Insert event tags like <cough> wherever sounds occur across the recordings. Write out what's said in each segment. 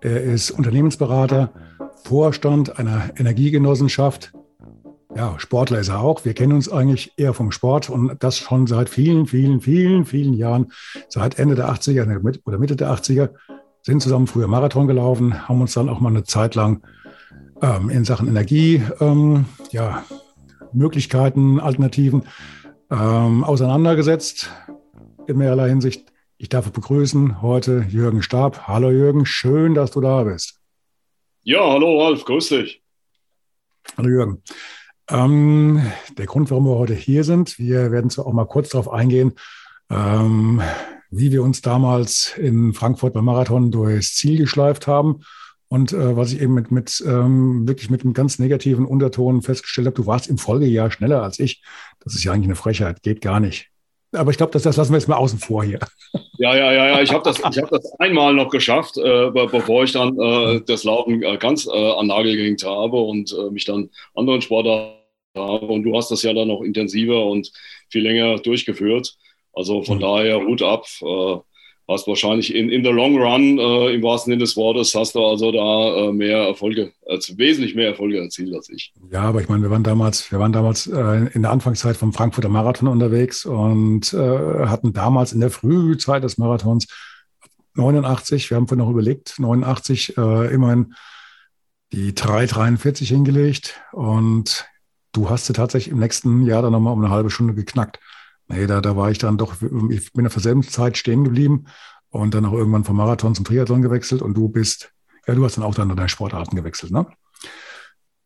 er ist Unternehmensberater, Vorstand einer Energiegenossenschaft. Ja, Sportler ist er auch. Wir kennen uns eigentlich eher vom Sport und das schon seit vielen, vielen, vielen, vielen Jahren. Seit Ende der 80er oder Mitte der 80er sind zusammen früher Marathon gelaufen, haben uns dann auch mal eine Zeit lang ähm, in Sachen Energie, ähm, ja, Möglichkeiten, Alternativen ähm, auseinandergesetzt in mehrerlei Hinsicht. Ich darf begrüßen heute Jürgen Stab. Hallo Jürgen, schön, dass du da bist. Ja, hallo Ralf, grüß dich. Hallo Jürgen. Ähm, der Grund, warum wir heute hier sind, wir werden zwar auch mal kurz darauf eingehen, ähm, wie wir uns damals in Frankfurt beim Marathon durchs Ziel geschleift haben. Und äh, was ich eben mit, mit ähm, wirklich mit einem ganz negativen Unterton festgestellt habe, du warst im Folgejahr schneller als ich. Das ist ja eigentlich eine Frechheit, geht gar nicht. Aber ich glaube, das, das lassen wir jetzt mal außen vor hier. Ja, ja, ja, ja. Ich habe das, hab das einmal noch geschafft, äh, bevor ich dann äh, das Laufen äh, ganz äh, an Nagel gehängt habe und äh, mich dann anderen Sportarten habe. Und du hast das ja dann noch intensiver und viel länger durchgeführt. Also von mhm. daher Hut ab. Hast wahrscheinlich in, in the long run, äh, im wahrsten Sinne des Wortes, hast du also da äh, mehr Erfolge, also wesentlich mehr Erfolge erzielt als ich. Ja, aber ich meine, wir waren damals, wir waren damals äh, in der Anfangszeit vom Frankfurter Marathon unterwegs und äh, hatten damals in der Frühzeit des Marathons 89, wir haben vorhin noch überlegt, 89 äh, immerhin die 3,43 hingelegt und du hast sie tatsächlich im nächsten Jahr dann nochmal um eine halbe Stunde geknackt. Nee, da, da war ich dann doch, ich bin auf derselben Zeit stehen geblieben und dann auch irgendwann vom Marathon zum Triathlon gewechselt und du bist, ja, du hast dann auch dann deine Sportarten gewechselt, ne?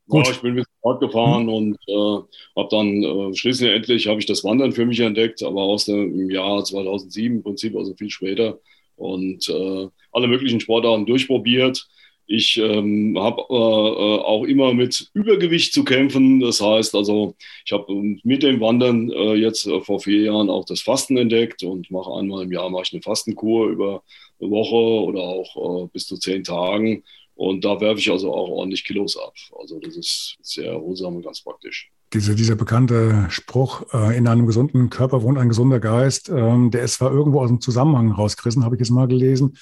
Gut. Ja, ich bin mit Sport gefahren hm. und äh, habe dann äh, schließlich endlich habe ich das Wandern für mich entdeckt, aber aus dem Jahr 2007 im Prinzip, also viel später und äh, alle möglichen Sportarten durchprobiert. Ich ähm, habe äh, äh, auch immer mit Übergewicht zu kämpfen. Das heißt also, ich habe ähm, mit dem Wandern äh, jetzt äh, vor vier Jahren auch das Fasten entdeckt und mache einmal im Jahr mache ich eine Fastenkur über eine Woche oder auch äh, bis zu zehn Tagen. Und da werfe ich also auch ordentlich Kilos ab. Also das ist sehr erholsam und ganz praktisch. Diese, dieser bekannte Spruch, äh, in einem gesunden Körper wohnt ein gesunder Geist, ähm, der ist zwar irgendwo aus dem Zusammenhang rausgerissen, habe ich jetzt mal gelesen.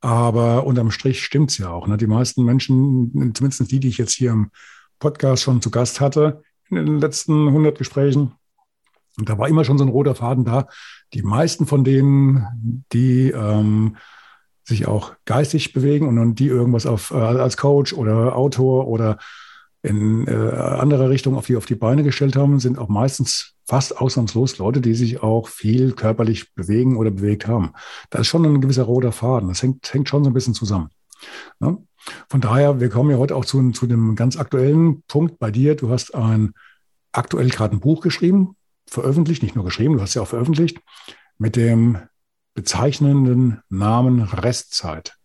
Aber unterm Strich stimmt es ja auch. Ne? Die meisten Menschen, zumindest die, die ich jetzt hier im Podcast schon zu Gast hatte, in den letzten 100 Gesprächen, und da war immer schon so ein roter Faden da. Die meisten von denen, die ähm, sich auch geistig bewegen und die irgendwas auf, äh, als Coach oder Autor oder in äh, andere Richtung auf die, auf die Beine gestellt haben, sind auch meistens fast ausnahmslos Leute, die sich auch viel körperlich bewegen oder bewegt haben. Da ist schon ein gewisser roter Faden. Das hängt, hängt schon so ein bisschen zusammen. Ne? Von daher, wir kommen ja heute auch zu, zu dem ganz aktuellen Punkt bei dir. Du hast ein aktuell gerade ein Buch geschrieben, veröffentlicht, nicht nur geschrieben, du hast ja auch veröffentlicht, mit dem bezeichnenden Namen Restzeit.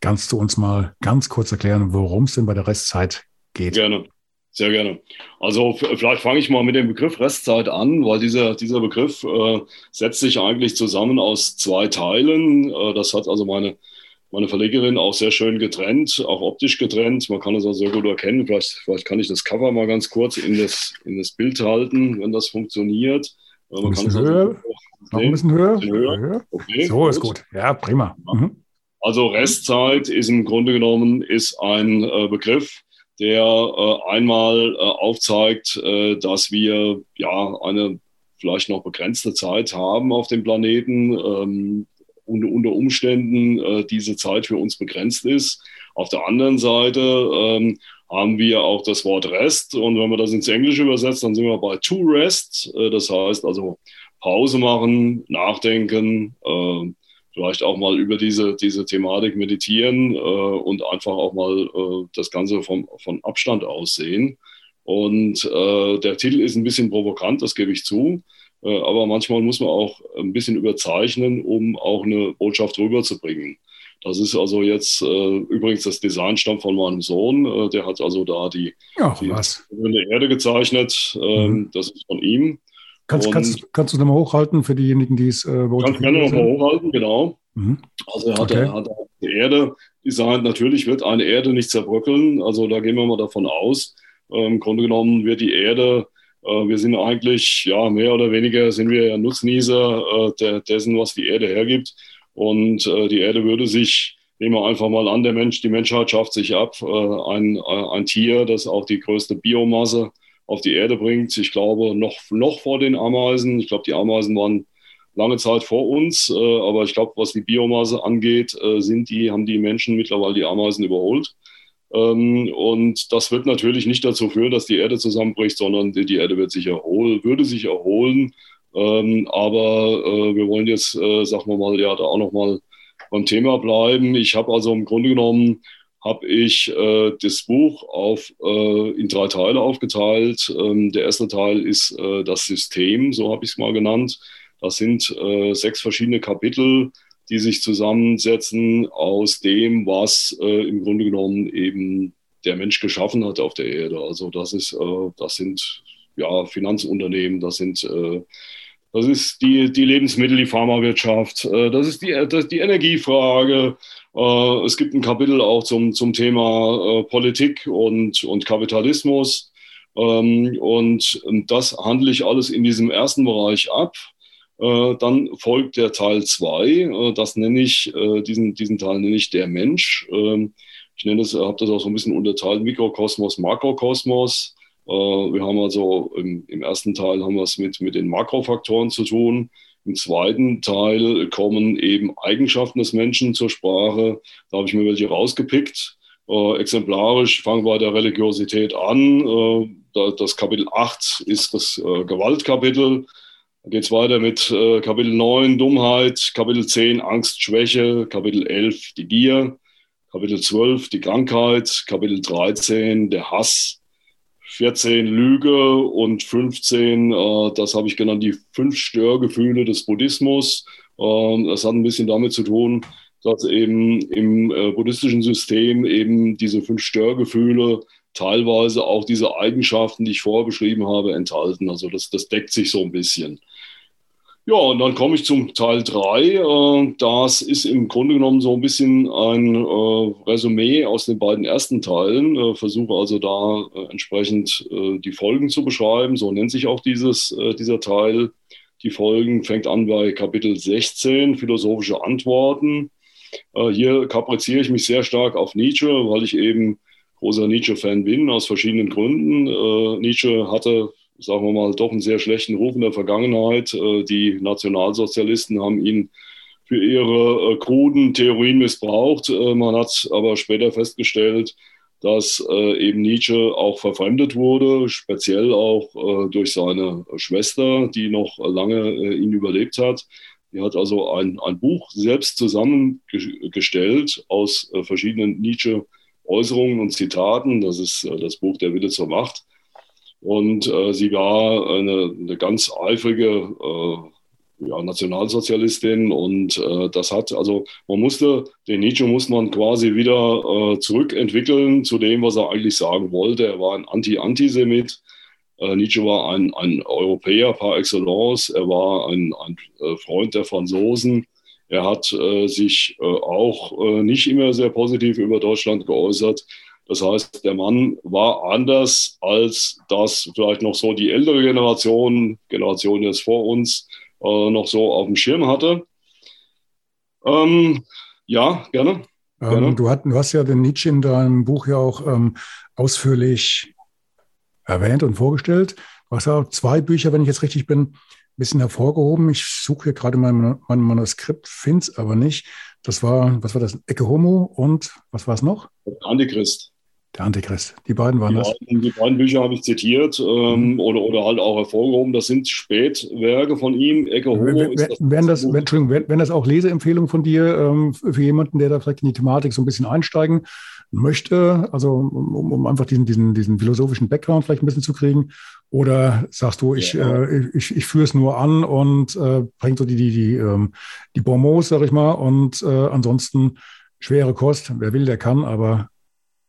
Kannst du uns mal ganz kurz erklären, worum es denn bei der Restzeit geht. Gerne, sehr gerne. Also vielleicht fange ich mal mit dem Begriff Restzeit an, weil dieser, dieser Begriff äh, setzt sich eigentlich zusammen aus zwei Teilen. Äh, das hat also meine, meine Verlegerin auch sehr schön getrennt, auch optisch getrennt. Man kann es auch sehr gut erkennen. Vielleicht, vielleicht kann ich das Cover mal ganz kurz in das, in das Bild halten, wenn das funktioniert. Äh, man ein bisschen also höher. Noch ein bisschen höher. Ein bisschen höher. Okay, so ist gut. Ja, prima. Mhm. Also Restzeit ist im Grunde genommen ist ein äh, Begriff, der äh, einmal äh, aufzeigt, äh, dass wir ja eine vielleicht noch begrenzte Zeit haben auf dem Planeten ähm, und unter Umständen äh, diese Zeit für uns begrenzt ist. Auf der anderen Seite ähm, haben wir auch das Wort Rest und wenn wir das ins Englische übersetzen, dann sind wir bei To Rest. Äh, das heißt also Pause machen, nachdenken, äh, vielleicht auch mal über diese, diese Thematik meditieren äh, und einfach auch mal äh, das Ganze vom, von Abstand aus sehen. Und äh, der Titel ist ein bisschen provokant, das gebe ich zu. Äh, aber manchmal muss man auch ein bisschen überzeichnen, um auch eine Botschaft rüberzubringen. Das ist also jetzt äh, übrigens das Design stammt von meinem Sohn. Äh, der hat also da die, ja, die. Erde gezeichnet. Ähm, mhm. Das ist von ihm. Kannst, kannst, kannst du es nochmal hochhalten für diejenigen, die es äh, Kannst gerne nochmal hochhalten, genau. Mhm. Also er hat, okay. er hat die Erde designt. Natürlich wird eine Erde nicht zerbröckeln. Also da gehen wir mal davon aus. Äh, Im Grunde genommen wird die Erde äh, wir sind eigentlich, ja, mehr oder weniger sind wir ja Nutznießer äh, dessen, was die Erde hergibt. Und äh, die Erde würde sich, nehmen wir einfach mal an, der Mensch, die Menschheit schafft sich ab, ein, ein Tier, das auch die größte Biomasse auf die Erde bringt. Ich glaube, noch, noch vor den Ameisen. Ich glaube, die Ameisen waren lange Zeit vor uns. aber ich glaube, was die Biomasse angeht, sind die, haben die Menschen mittlerweile die Ameisen überholt. Ähm, und das wird natürlich nicht dazu führen, dass die Erde zusammenbricht, sondern die, die Erde wird sich erholen, würde sich erholen. Ähm, aber äh, wir wollen jetzt, äh, sagen wir mal, ja, da auch nochmal beim Thema bleiben. Ich habe also im Grunde genommen, habe ich äh, das Buch auf, äh, in drei Teile aufgeteilt. Ähm, der erste Teil ist äh, das System, so habe ich es mal genannt. Das sind äh, sechs verschiedene Kapitel, die sich zusammensetzen aus dem, was äh, im Grunde genommen eben der Mensch geschaffen hat auf der Erde. Also das ist, äh, das sind ja Finanzunternehmen, das sind das ist die, die Lebensmittel, die Pharmawirtschaft, äh, das ist die, das, die Energiefrage. Äh, es gibt ein Kapitel auch zum, zum Thema äh, Politik und, und Kapitalismus. Ähm, und das handle ich alles in diesem ersten Bereich ab. Äh, dann folgt der Teil 2, äh, das nenne ich, äh, diesen, diesen Teil nenne ich der Mensch. Ähm, ich nenne es, habe das auch so ein bisschen unterteilt, Mikrokosmos, Makrokosmos. Wir haben also im, im ersten Teil haben wir es mit, mit den Makrofaktoren zu tun. Im zweiten Teil kommen eben Eigenschaften des Menschen zur Sprache. Da habe ich mir welche rausgepickt. Äh, exemplarisch fangen wir bei der Religiosität an. Äh, das Kapitel 8 ist das äh, Gewaltkapitel. Dann geht es weiter mit äh, Kapitel 9, Dummheit, Kapitel 10, Angst, Schwäche, Kapitel 11, die Gier, Kapitel 12, die Krankheit, Kapitel 13, der Hass, 14, Lüge und 15, äh, das habe ich genannt, die fünf Störgefühle des Buddhismus. Äh, das hat ein bisschen damit zu tun, dass eben im äh, buddhistischen System eben diese fünf Störgefühle teilweise auch diese Eigenschaften, die ich vorher beschrieben habe, enthalten. Also das, das deckt sich so ein bisschen. Ja, und dann komme ich zum Teil 3. Äh, das ist im Grunde genommen so ein bisschen ein äh, Resümee aus den beiden ersten Teilen. Äh, versuche also da entsprechend die Folgen zu beschreiben. So nennt sich auch dieses, dieser Teil. Die Folgen fängt an bei Kapitel 16, philosophische Antworten. Hier kapriziere ich mich sehr stark auf Nietzsche, weil ich eben großer Nietzsche-Fan bin, aus verschiedenen Gründen. Nietzsche hatte sagen wir mal, doch einen sehr schlechten Ruf in der Vergangenheit. Äh, die Nationalsozialisten haben ihn für ihre äh, kruden Theorien missbraucht. Äh, man hat aber später festgestellt, dass eben Nietzsche auch verfremdet wurde, speziell auch durch seine Schwester, die noch lange ihn überlebt hat. Die hat also ein, ein Buch selbst zusammengestellt aus verschiedenen Nietzsche-Äußerungen und Zitaten. Das ist das Buch Der Wille zur Macht. Und äh, sie war eine, eine ganz eifrige äh, ja, Nationalsozialistin und äh, das hat, also man musste, den Nietzsche muss man quasi wieder äh, zurückentwickeln zu dem, was er eigentlich sagen wollte. Er war ein Anti-Antisemit. Äh, Nietzsche war ein, ein Europäer par excellence. Er war ein, ein äh, Freund der Franzosen. Er hat sich auch nicht immer sehr positiv über Deutschland geäußert. Das heißt, der Mann war anders, als das vielleicht noch so die ältere Generation, Generation jetzt vor uns, äh, noch so auf dem Schirm hatte. Ähm, ja, gerne. Ähm, gerne. Du, hat, du, hast ja den Nietzsche in deinem Buch ja auch ähm, ausführlich erwähnt und vorgestellt. Du hast ja auch zwei Bücher, wenn ich jetzt richtig bin, ein bisschen hervorgehoben. Ich suche hier gerade mein, mein Manuskript, finde es aber nicht. Das war, was war das? Ecke Homo und was war es noch? Antichrist. Der Antichrist. Die beiden waren die das. Die beiden Bücher habe ich zitiert ähm, mhm. oder, oder halt auch hervorgehoben. Das sind Spätwerke von ihm. Ecke Homo wenn, ist das. Wenn das, wenn, Entschuldigung, wenn, wenn das auch Leseempfehlungen von dir ähm, für jemanden, der da vielleicht in die Thematik so ein bisschen einsteigen möchte, also um, um einfach diesen, diesen, diesen philosophischen Background vielleicht ein bisschen zu kriegen? Oder sagst du, ich, ja. äh, ich, ich führe es nur an und äh, bringt so die, die, die, ähm, die Bonmots, sag ich mal, und äh, ansonsten schwere Kost. Wer will, der kann, aber.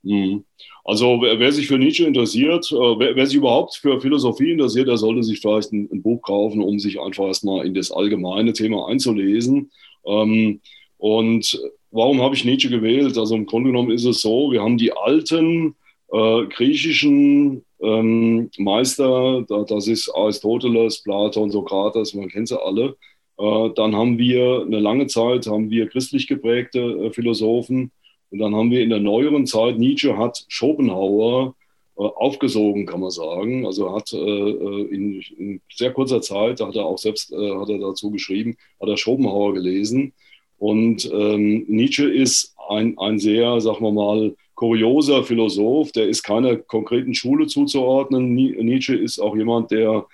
Mhm. Also wer, sich für Nietzsche interessiert, äh, wer, wer, sich überhaupt für Philosophie interessiert, der sollte sich vielleicht ein, ein Buch kaufen, um sich einfach erstmal in das allgemeine Thema einzulesen. Ähm, und warum habe ich Nietzsche gewählt? Also im Grunde genommen ist es so, wir haben die alten äh, griechischen ähm, Meister, da, das ist Aristoteles, Platon, Sokrates, man kennt sie alle. Äh, dann haben wir eine lange Zeit, haben wir christlich geprägte äh, Philosophen. Und dann haben wir in der neueren Zeit, Nietzsche hat Schopenhauer äh, aufgesogen, kann man sagen. Also hat äh, äh, in, in, sehr kurzer Zeit, da hat er auch selbst äh, hat er dazu geschrieben, hat er Schopenhauer gelesen. Und ähm, Nietzsche ist ein, ein sehr, sagen wir mal, kurioser Philosoph. Der ist keiner konkreten Schule zuzuordnen. Nietzsche ist auch jemand, der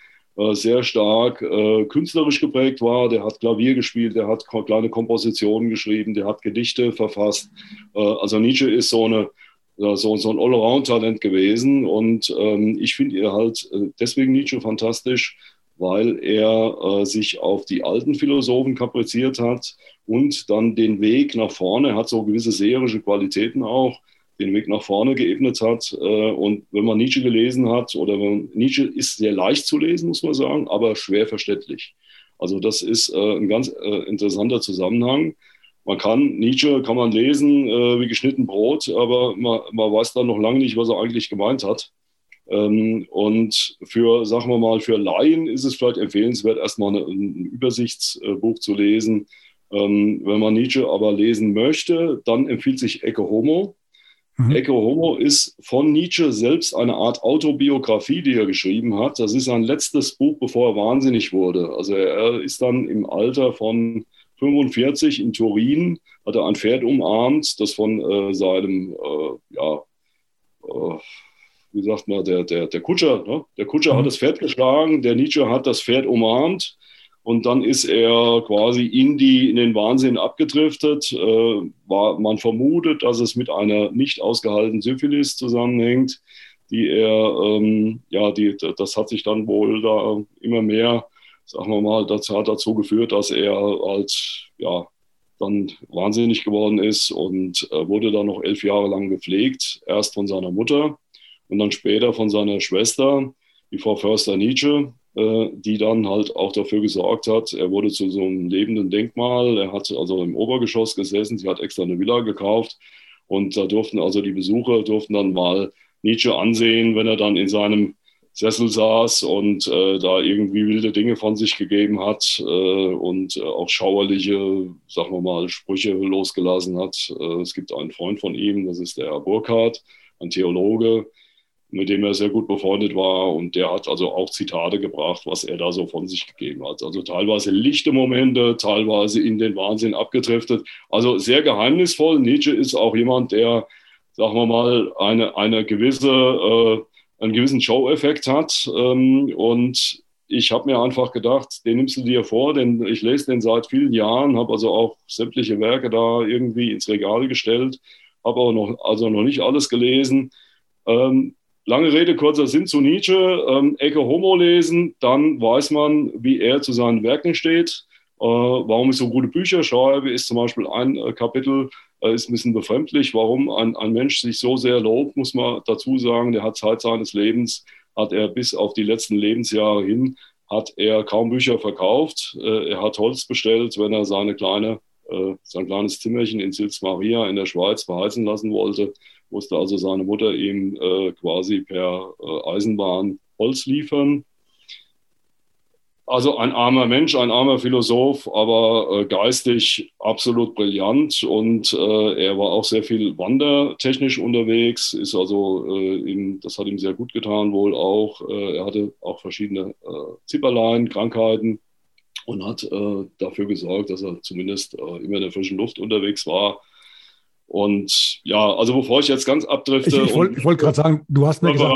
sehr stark äh, künstlerisch geprägt war. Der hat Klavier gespielt, der hat kleine Kompositionen geschrieben, der hat Gedichte verfasst. Äh, also Nietzsche ist so, eine, so, so ein Allround-Talent gewesen und ähm, ich finde ihr halt äh, deswegen Nietzsche fantastisch, weil er äh, sich auf die alten Philosophen kapriziert hat und dann den Weg nach vorne, hat so gewisse seherische Qualitäten auch, den Weg nach vorne geebnet hat. Äh, und wenn man Nietzsche gelesen hat, oder wenn, Nietzsche ist sehr leicht zu lesen, muss man sagen, aber schwer verständlich. Also das ist äh, ein ganz äh, interessanter Zusammenhang. Man kann, Nietzsche kann man lesen wie geschnitten Brot, aber man, man weiß dann noch lange nicht, was er eigentlich gemeint hat. Ähm, und für, sagen wir mal, für Laien ist es vielleicht empfehlenswert, erstmal ein Übersichtsbuch zu lesen. Ähm, wenn man Nietzsche aber lesen möchte, dann empfiehlt sich Ecce Homo Mhm. Ecce Homo ist von Nietzsche selbst eine Art Autobiografie, die er geschrieben hat. Das ist sein letztes Buch, bevor er wahnsinnig wurde. Also er ist dann im Alter von 45 in Turin, hat er ein Pferd umarmt, das von äh, seinem, äh, ja, äh, wie sagt man, der, der, der Kutscher, ne? der Kutscher mhm. hat das Pferd geschlagen, der Nietzsche hat das Pferd umarmt und dann ist er quasi in, die, in den Wahnsinn abgedriftet. Äh, war, man vermutet, dass es mit einer nicht ausgehaltenen Syphilis zusammenhängt, die er, ähm, ja, die, das hat sich dann wohl da immer mehr, sagen wir mal, das hat dazu geführt, dass er als, ja, dann wahnsinnig geworden ist und äh, wurde dann noch elf Jahre lang gepflegt. Erst von seiner Mutter und dann später von seiner Schwester, die Frau Förster Nietzsche, die dann halt auch dafür gesorgt hat, er wurde zu so einem lebenden Denkmal. Er hat also im Obergeschoss gesessen, sie hat extra eine Villa gekauft und da durften also die Besucher durften dann mal Nietzsche ansehen, wenn er dann in seinem Sessel saß und äh, da irgendwie wilde Dinge von sich gegeben hat äh, und äh, auch schauerliche, sagen wir mal, Sprüche losgelassen hat. Äh, es gibt einen Freund von ihm, das ist der Burkhardt, ein Theologe, mit dem er sehr gut befreundet war. Und der hat also auch Zitate gebracht, was er da so von sich gegeben hat. Also teilweise lichte Momente, teilweise in den Wahnsinn abgedriftet. Also sehr geheimnisvoll. Nietzsche ist auch jemand, der, sagen wir mal, eine, eine gewisse, äh, einen gewissen Show-Effekt hat. Ähm, und ich habe mir einfach gedacht, den nimmst du dir vor, denn ich lese den seit vielen Jahren, habe also auch sämtliche Werke da irgendwie ins Regal gestellt, habe aber noch, also noch nicht alles gelesen. Ähm, Lange Rede, kurzer Sinn zu Nietzsche. Ähm, Ecke Homo lesen, dann weiß man, wie er zu seinen Werken steht. Äh, warum ich so gute Bücher schreibe, ist zum Beispiel ein äh, Kapitel, äh, ist ein bisschen befremdlich. Warum ein, ein Mensch sich so sehr lobt, muss man dazu sagen. Der hat Zeit seines Lebens, hat er bis auf die letzten Lebensjahre hin, hat er kaum Bücher verkauft. Äh, er hat Holz bestellt, wenn er seine kleine, äh, sein kleines Zimmerchen in Sils Maria in der Schweiz beheizen lassen wollte musste also seine Mutter ihm äh, quasi per äh, Eisenbahn Holz liefern. Also ein armer Mensch, ein armer Philosoph, aber äh, geistig absolut brillant und äh, er war auch sehr viel wandertechnisch unterwegs, ist also, äh, ihm, das hat ihm sehr gut getan wohl auch. Äh, er hatte auch verschiedene Zipperlein, Krankheiten und hat dafür gesorgt, dass er zumindest immer in der frischen Luft unterwegs war und ja, also bevor ich jetzt ganz abdrifte. Ich, ich wollte wollt gerade sagen, du hast mir gesagt,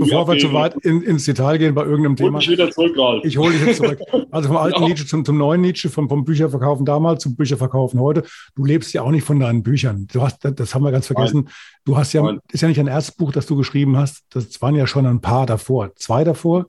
bevor wir zu weit in, ins Detail gehen bei irgendeinem Thema. Ich wieder zurück, Ralf. Ich hole dich jetzt zurück. <laughs> Also vom alten ja. Nietzsche zum, zum neuen Nietzsche, vom, vom Bücherverkaufen damals zum Bücherverkaufen heute. Du lebst ja auch nicht von deinen Büchern. Du hast, das haben wir ganz vergessen. Nein. Du hast ja, Nein. ist ja nicht ein erstes Buch, das du geschrieben hast. Das waren ja schon ein paar davor. Zwei davor?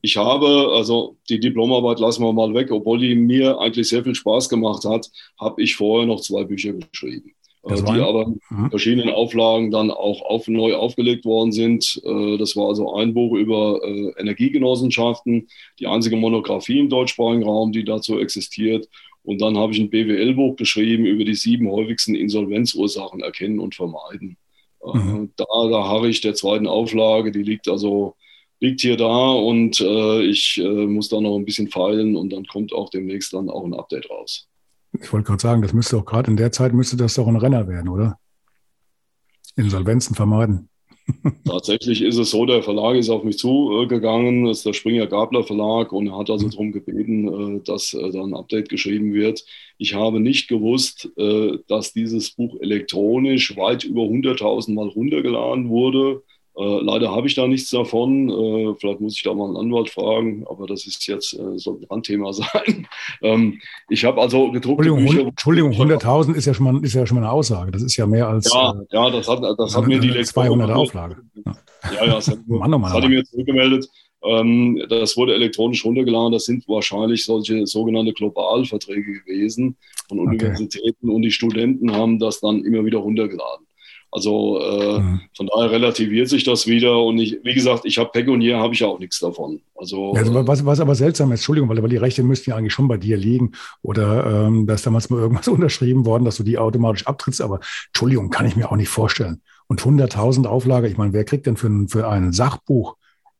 Ich habe, also die Diplomarbeit lassen wir mal weg, obwohl die mir eigentlich sehr viel Spaß gemacht hat, habe ich vorher noch zwei Bücher geschrieben. Äh, die aber in mhm. verschiedenen Auflagen dann auch auf, neu aufgelegt worden sind. Äh, das war also ein Buch über äh, Energiegenossenschaften, die einzige Monographie im deutschsprachigen Raum, die dazu existiert. Und dann habe ich ein BWL-Buch geschrieben über die sieben häufigsten Insolvenzursachen erkennen und vermeiden. Mhm. Da, da harre ich der zweiten Auflage, die liegt also liegt hier da und äh, ich äh, muss da noch ein bisschen feilen und dann kommt auch demnächst dann auch ein Update raus. Ich wollte gerade sagen, das müsste auch gerade in der Zeit müsste das doch ein Renner werden, oder? Insolvenzen vermeiden. <laughs> Tatsächlich ist es so, der Verlag ist auf mich zugegangen, das ist der Springer Gabler Verlag und er hat also mhm. darum gebeten, äh, dass äh, da ein Update geschrieben wird. Ich habe nicht gewusst, äh, dass dieses Buch elektronisch weit über 100.000 Mal runtergeladen wurde. Äh, leider habe ich da nichts davon. Äh, vielleicht muss ich da mal einen Anwalt fragen, aber das ist jetzt äh, so ein Randthema <laughs> sein. ähm, ich habe also gedruckte Entschuldigung, Entschuldigung 100.000 ist, ja schon mal, ist ja schon mal eine Aussage. Das ist ja mehr als. Ja, äh, ja das hat, das hat mir die 200 Auflage. Ja, ja, das hat, <laughs> Mann, oh Mann, das hatte mir zurückgemeldet. Ähm, das wurde elektronisch runtergeladen. Das sind wahrscheinlich solche sogenannte Globalverträge gewesen von Universitäten okay. und die Studenten haben das dann immer wieder runtergeladen. Also äh, mhm. von daher relativiert sich das wieder. Und ich, wie gesagt, ich habe Pekunier, habe ich ja auch nichts davon. Also, also was, was aber seltsam ist, Entschuldigung, weil, weil die Rechte müssten ja eigentlich schon bei dir liegen. Oder ähm, da ist damals mal irgendwas <laughs> unterschrieben worden, dass du die automatisch abtrittst. Aber Entschuldigung, kann ich mir auch nicht vorstellen. Und 100.000 Auflage, ich meine, wer kriegt denn für ein, für ein Sachbuch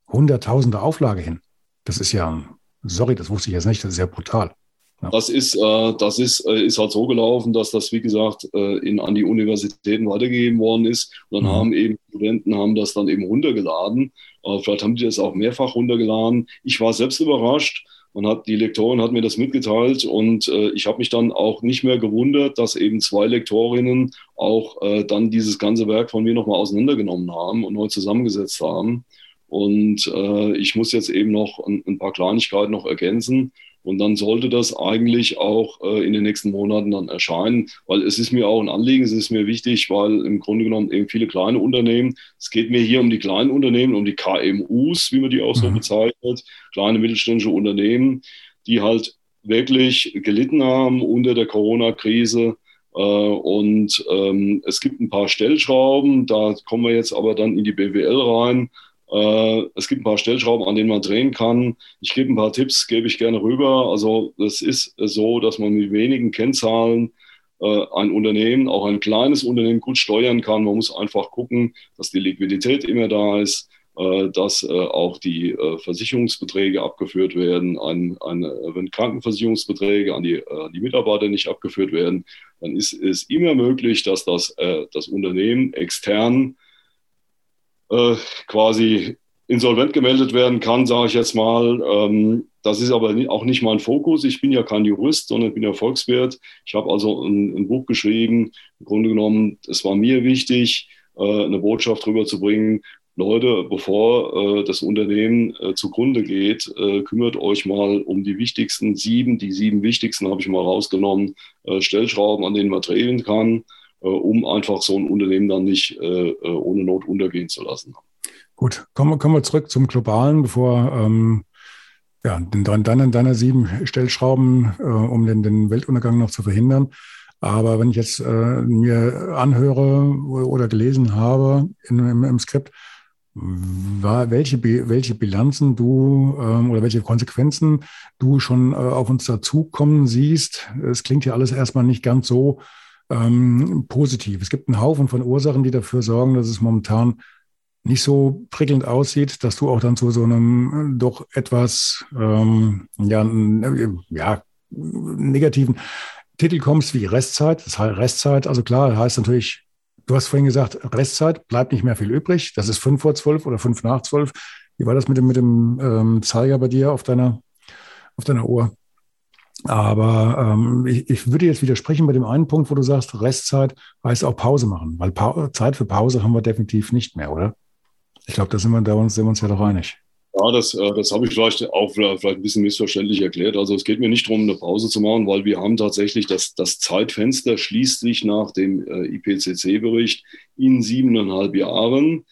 100.000 Auflage hin? Das ist ja, sorry, das wusste ich jetzt nicht, das ist ja brutal. Ja. Das, ist, äh, das ist, äh, ist halt so gelaufen, dass das, wie gesagt, äh, in, an die Universitäten weitergegeben worden ist. Und dann mhm. haben eben Studenten haben das dann eben runtergeladen. Äh, vielleicht haben die das auch mehrfach runtergeladen. Ich war selbst überrascht. Man hat, die Lektorin hat mir das mitgeteilt und äh, ich habe mich dann auch nicht mehr gewundert, dass eben zwei Lektorinnen auch äh, dann dieses ganze Werk von mir nochmal auseinandergenommen haben und neu zusammengesetzt haben. Und ich muss jetzt eben noch ein, ein paar Kleinigkeiten noch ergänzen. Und dann sollte das eigentlich auch äh, in den nächsten Monaten dann erscheinen, weil es ist mir auch ein Anliegen, es ist mir wichtig, weil im Grunde genommen eben viele kleine Unternehmen, es geht mir hier um die kleinen Unternehmen, um die KMUs, wie man die auch so mhm. bezeichnet, kleine mittelständische Unternehmen, die halt wirklich gelitten haben unter der Corona-Krise. Äh, und ähm, es gibt ein paar Stellschrauben, da kommen wir jetzt aber dann in die BWL rein. Äh, es gibt ein paar Stellschrauben, an denen man drehen kann. Ich gebe ein paar Tipps, gebe ich gerne rüber. Also es ist so, dass man mit wenigen Kennzahlen äh, ein Unternehmen, auch ein kleines Unternehmen gut steuern kann. Man muss einfach gucken, dass die Liquidität immer da ist, äh, dass auch die Versicherungsbeträge abgeführt werden. Ein, ein, wenn Krankenversicherungsbeträge an die, die Mitarbeiter nicht abgeführt werden, dann ist es immer möglich, dass das, das Unternehmen extern äh, quasi insolvent gemeldet werden kann, sage ich jetzt mal. Ähm, das ist aber auch nicht mein Fokus. Ich bin ja kein Jurist, sondern ich bin ja Volkswirt. Ich habe also ein, ein, Buch geschrieben. Im Grunde genommen, es war mir wichtig, äh, eine Botschaft rüberzubringen. Leute, bevor äh, das Unternehmen äh, zugrunde geht, äh, kümmert euch mal um die wichtigsten sieben. Die sieben wichtigsten habe ich mal rausgenommen. Äh, Stellschrauben, an denen man drehen kann. Äh, um einfach so ein Unternehmen dann nicht äh, äh, ohne Not untergehen zu lassen. Gut, kommen, kommen wir zurück zum Globalen, bevor ähm, ja, dann, dann deiner sieben Stellschrauben, äh, um den, den Weltuntergang noch zu verhindern. Aber wenn ich jetzt äh, mir anhöre oder gelesen habe in, im, im Skript, war, welche, welche Bilanzen du ähm, oder welche Konsequenzen du schon äh, auf uns dazukommen siehst. Es klingt ja alles erstmal nicht ganz so ähm, positiv. Es gibt einen Haufen von Ursachen, die dafür sorgen, dass es momentan nicht so prickelnd aussieht, dass du auch dann zu so einem äh, doch etwas ähm, ja, ja, negativen Titel kommst wie Restzeit. Das heißt Restzeit, also klar, heißt natürlich, du hast vorhin gesagt, Restzeit, bleibt nicht mehr viel übrig. Das ist fünf vor zwölf oder fünf nach zwölf. Wie war das mit dem, mit dem ähm, Zeiger bei dir auf deiner, auf deiner Uhr? Aber ähm, ich, ich, würde jetzt widersprechen bei dem einen Punkt, wo du sagst, Restzeit heißt auch Pause machen, weil pa Zeit für Pause haben wir definitiv nicht mehr, oder? Ich glaube, da sind wir, da sind wir uns ja doch einig. Ja, das, äh, das habe ich vielleicht auch vielleicht ein bisschen missverständlich erklärt. Also es geht mir nicht darum, eine Pause zu machen, weil wir haben tatsächlich das, das Zeitfenster schließt sich nach dem äh, IPCC-Bericht in siebeneinhalb Jahren.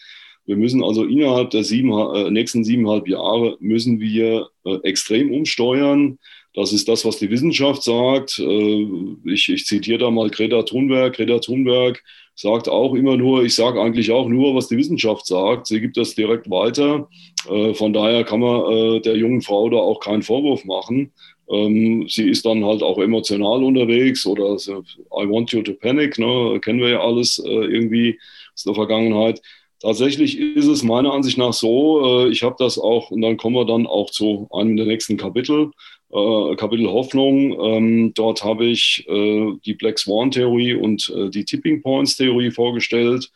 Wir müssen also innerhalb der sieben, äh, nächsten siebeneinhalb Jahre müssen wir extrem umsteuern. Das ist das, was die Wissenschaft sagt. Äh, ich, ich zitiere da mal Greta Thunberg. Greta Thunberg sagt auch immer nur, ich sage eigentlich auch nur, was die Wissenschaft sagt. Sie gibt das direkt weiter. Äh, von daher kann man äh, der jungen Frau da auch keinen Vorwurf machen. Ähm, sie ist dann halt auch emotional unterwegs oder I want you to panic, ne? kennen wir ja alles irgendwie aus der Vergangenheit. Tatsächlich ist es meiner Ansicht nach so, ich habe das auch, und dann kommen wir dann auch zu einem der nächsten Kapitel, äh, Kapitel Hoffnung. Ähm, dort habe ich äh, die Black Swan-Theorie und äh, die Tipping Points-Theorie vorgestellt.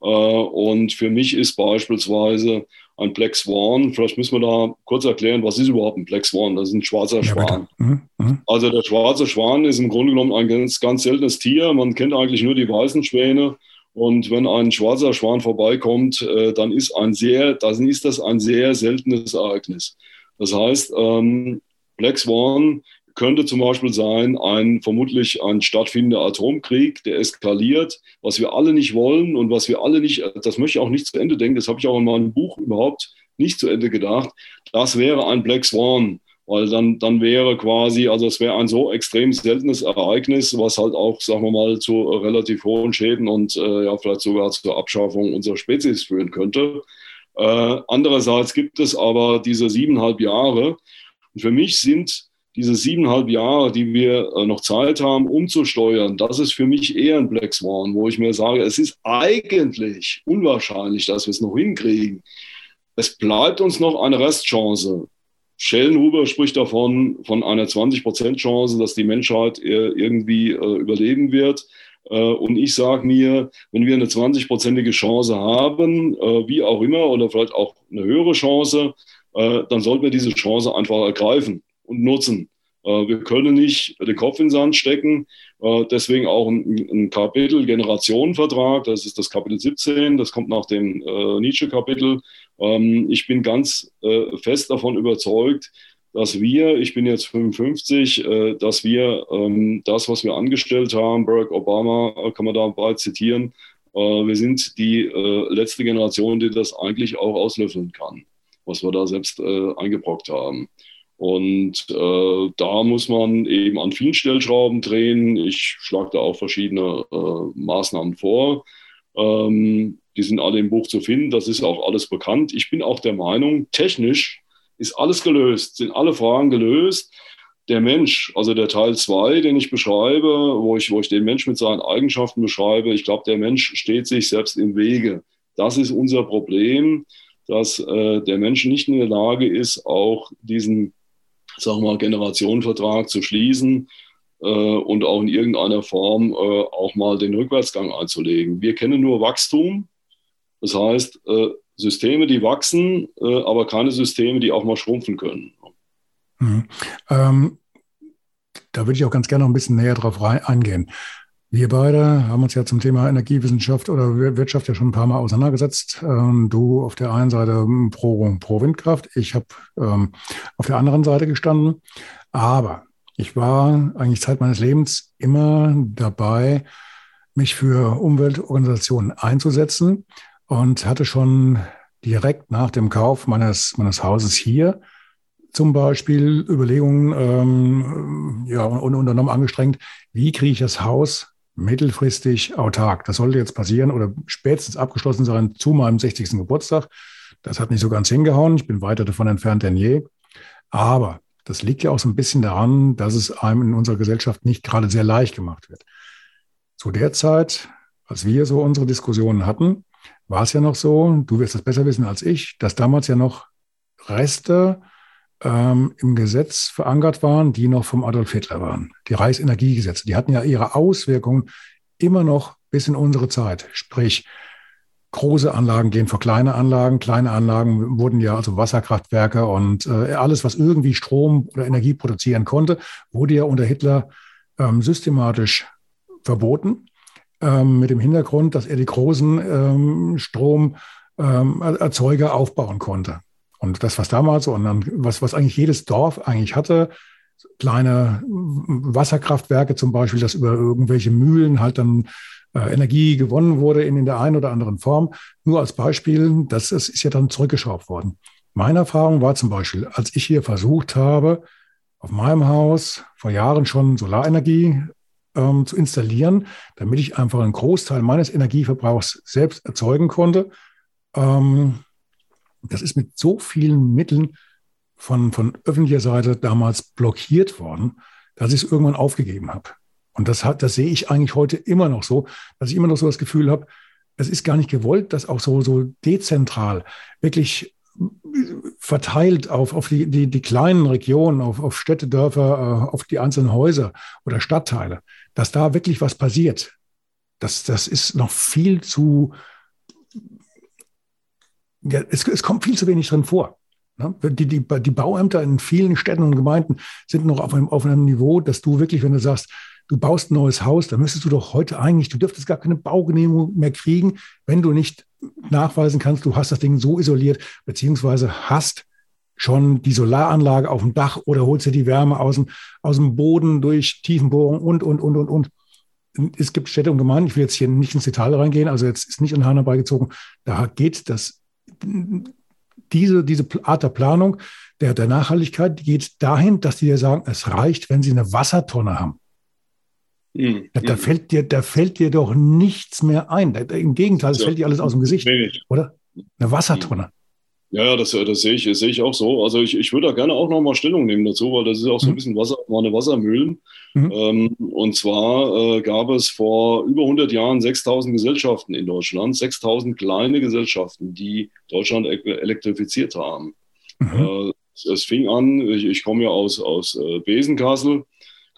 Äh, und für mich ist beispielsweise ein Black Swan, vielleicht müssen wir da kurz erklären, was ist überhaupt ein Black Swan? Das ist ein schwarzer Schwan. Mhm. Mhm. Also der schwarze Schwan ist im Grunde genommen ein ganz, ganz seltenes Tier. Man kennt eigentlich nur die weißen Schwäne. Und wenn ein schwarzer Schwan vorbeikommt, äh, dann ist ein sehr, dann ist das ein sehr seltenes Ereignis. Das heißt, ähm, Black Swan könnte zum Beispiel sein, ein vermutlich ein stattfindender Atomkrieg, der eskaliert, was wir alle nicht wollen und was wir alle nicht, das möchte ich auch nicht zu Ende denken, das habe ich auch in meinem Buch überhaupt nicht zu Ende gedacht. Das wäre ein Black Swan, weil dann, dann wäre quasi, also es wäre ein so extrem seltenes Ereignis, was halt auch, sagen wir mal, zu relativ hohen Schäden und äh, ja, vielleicht sogar zur Abschaffung unserer Spezies führen könnte. Äh, andererseits gibt es aber diese siebeneinhalb Jahre, und für mich sind diese siebeneinhalb Jahre, die wir äh, noch Zeit haben, umzusteuern, das ist für mich eher ein Black Swan, wo ich mir sage, es ist eigentlich unwahrscheinlich, dass wir es noch hinkriegen. Es bleibt uns noch eine Restchance. Schellenhuber spricht davon, von einer 20% Chance, dass die Menschheit äh, irgendwie äh, überleben wird. Und ich sage mir, wenn wir eine 20-prozentige Chance haben, wie auch immer, oder vielleicht auch eine höhere Chance, äh, dann sollten wir diese Chance einfach ergreifen und nutzen. Äh, wir können nicht den Kopf in den Sand stecken. Äh, deswegen auch ein, Kapitel Generationenvertrag, das ist das Kapitel 17, das kommt nach dem Nietzsche-Kapitel. Ähm, ich bin ganz fest davon überzeugt, dass wir, ich bin jetzt 55, dass wir ähm, das, was wir angestellt haben, Barack Obama kann man da bald zitieren, wir sind die letzte Generation, die das eigentlich auch auslöffeln kann was wir da selbst äh, eingebrockt haben. Und äh, da muss man eben an vielen Stellschrauben drehen. Ich schlage da auch verschiedene äh, Maßnahmen vor. Ähm, die sind alle im Buch zu finden. Das ist auch alles bekannt. Ich bin auch der Meinung, technisch ist alles gelöst, sind alle Fragen gelöst. Der Mensch, also der Teil 2, den ich beschreibe, wo ich, wo ich den Mensch mit seinen Eigenschaften beschreibe, ich glaube, der Mensch steht sich selbst im Wege. Das ist unser Problem dass äh, der Mensch nicht in der Lage ist, auch diesen, wir mal, Generationenvertrag zu schließen äh, und auch in irgendeiner Form äh, auch mal den Rückwärtsgang einzulegen. Wir kennen nur Wachstum, das heißt äh, Systeme, die wachsen, äh, aber keine Systeme, die auch mal schrumpfen können. Mhm. Ähm, da würde ich auch ganz gerne noch ein bisschen näher drauf eingehen. Wir beide haben uns ja zum Thema Energiewissenschaft oder Wirtschaft ja schon ein paar Mal auseinandergesetzt. Ähm, du auf der einen Seite pro, pro Windkraft, ich habe ähm, auf der anderen Seite gestanden. Aber ich war eigentlich Zeit meines Lebens immer dabei, mich für Umweltorganisationen einzusetzen und hatte schon direkt nach dem Kauf meines, meines Hauses hier zum Beispiel Überlegungen ähm, ja, und unternommen angestrengt, wie kriege ich das Haus mittelfristig autark. Das sollte jetzt passieren oder spätestens abgeschlossen sein zu meinem 60. Geburtstag. Das hat nicht so ganz hingehauen. Ich bin weiter davon entfernt denn je. Aber das liegt ja auch so ein bisschen daran, dass es einem in unserer Gesellschaft nicht gerade sehr leicht gemacht wird. Zu der Zeit, als wir so unsere Diskussionen hatten, war es ja noch so, du wirst das besser wissen als ich, dass damals ja noch Reste ähm, im Gesetz verankert waren, die noch vom Adolf Hitler waren. Die Reichsenergiegesetze, die hatten ja ihre Auswirkungen immer noch bis in unsere Zeit. Sprich, große Anlagen gehen vor kleine Anlagen. Kleine Anlagen wurden ja also Wasserkraftwerke und äh, alles, was irgendwie Strom oder Energie produzieren konnte, wurde ja unter Hitler ähm, systematisch verboten. Ähm, mit dem Hintergrund, dass er die großen ähm, Stromerzeuger aufbauen konnte. Und das, was damals und dann, was, was eigentlich jedes Dorf eigentlich hatte, kleine Wasserkraftwerke zum Beispiel, das über irgendwelche Mühlen halt dann äh, Energie gewonnen wurde in, in der einen oder anderen Form. Nur als Beispiel, das ist, ist ja dann zurückgeschraubt worden. Meine Erfahrung war zum Beispiel, als ich hier versucht habe, auf meinem Haus vor Jahren schon Solarenergie ähm, zu installieren, damit ich einfach einen Großteil meines Energieverbrauchs selbst erzeugen konnte. Ähm, das ist mit so vielen Mitteln von, von öffentlicher Seite damals blockiert worden, dass ich es irgendwann aufgegeben habe. Und das, hat, das sehe ich eigentlich heute immer noch so, dass ich immer noch so das Gefühl habe, es ist gar nicht gewollt, dass auch so, so dezentral wirklich verteilt auf, auf die, die, die kleinen Regionen, auf, auf Städte, Dörfer, äh, auf die einzelnen Häuser oder Stadtteile, dass da wirklich was passiert. Das, das ist noch viel zu, ja, es, es kommt viel zu wenig drin vor. Ne? Die, die, die Bauämter in vielen Städten und Gemeinden sind noch auf einem, auf einem Niveau, dass du wirklich, wenn du sagst, du baust ein neues Haus, dann müsstest du doch heute eigentlich, du dürftest gar keine Baugenehmigung mehr kriegen, wenn du nicht nachweisen kannst, du hast das Ding so isoliert, beziehungsweise hast schon die Solaranlage auf dem Dach oder holst dir die Wärme aus dem, aus dem Boden durch Tiefenbohrung und, und, und, und, und. Es gibt Städte und Gemeinden, ich will jetzt hier nicht ins Detail reingehen, also jetzt ist nicht an Hahn herbeigezogen, da geht das, diese, diese Art der Planung, der, der Nachhaltigkeit, geht dahin, dass die dir sagen, es reicht, wenn sie eine Wassertonne haben. Mhm. Da, da, mhm. fällt dir, da fällt dir doch nichts mehr ein. Da, Im Gegenteil, es ja. fällt dir alles aus dem Gesicht, oder? Eine Wassertonne. Ja, das, das sehe ich, das sehe ich auch so. Also ich, ich würde da gerne auch nochmal Stellung nehmen dazu, weil das ist auch so ein mhm. bisschen Wasser, meine Wassermühlen. Mhm. Ähm, und zwar äh, gab es vor über 100 Jahren 6000 Gesellschaften in Deutschland, 6000 kleine Gesellschaften, die Deutschland elektrifiziert haben. Mhm. Äh, es fing an, ich, ich komme ja aus, aus äh, Besenkassel,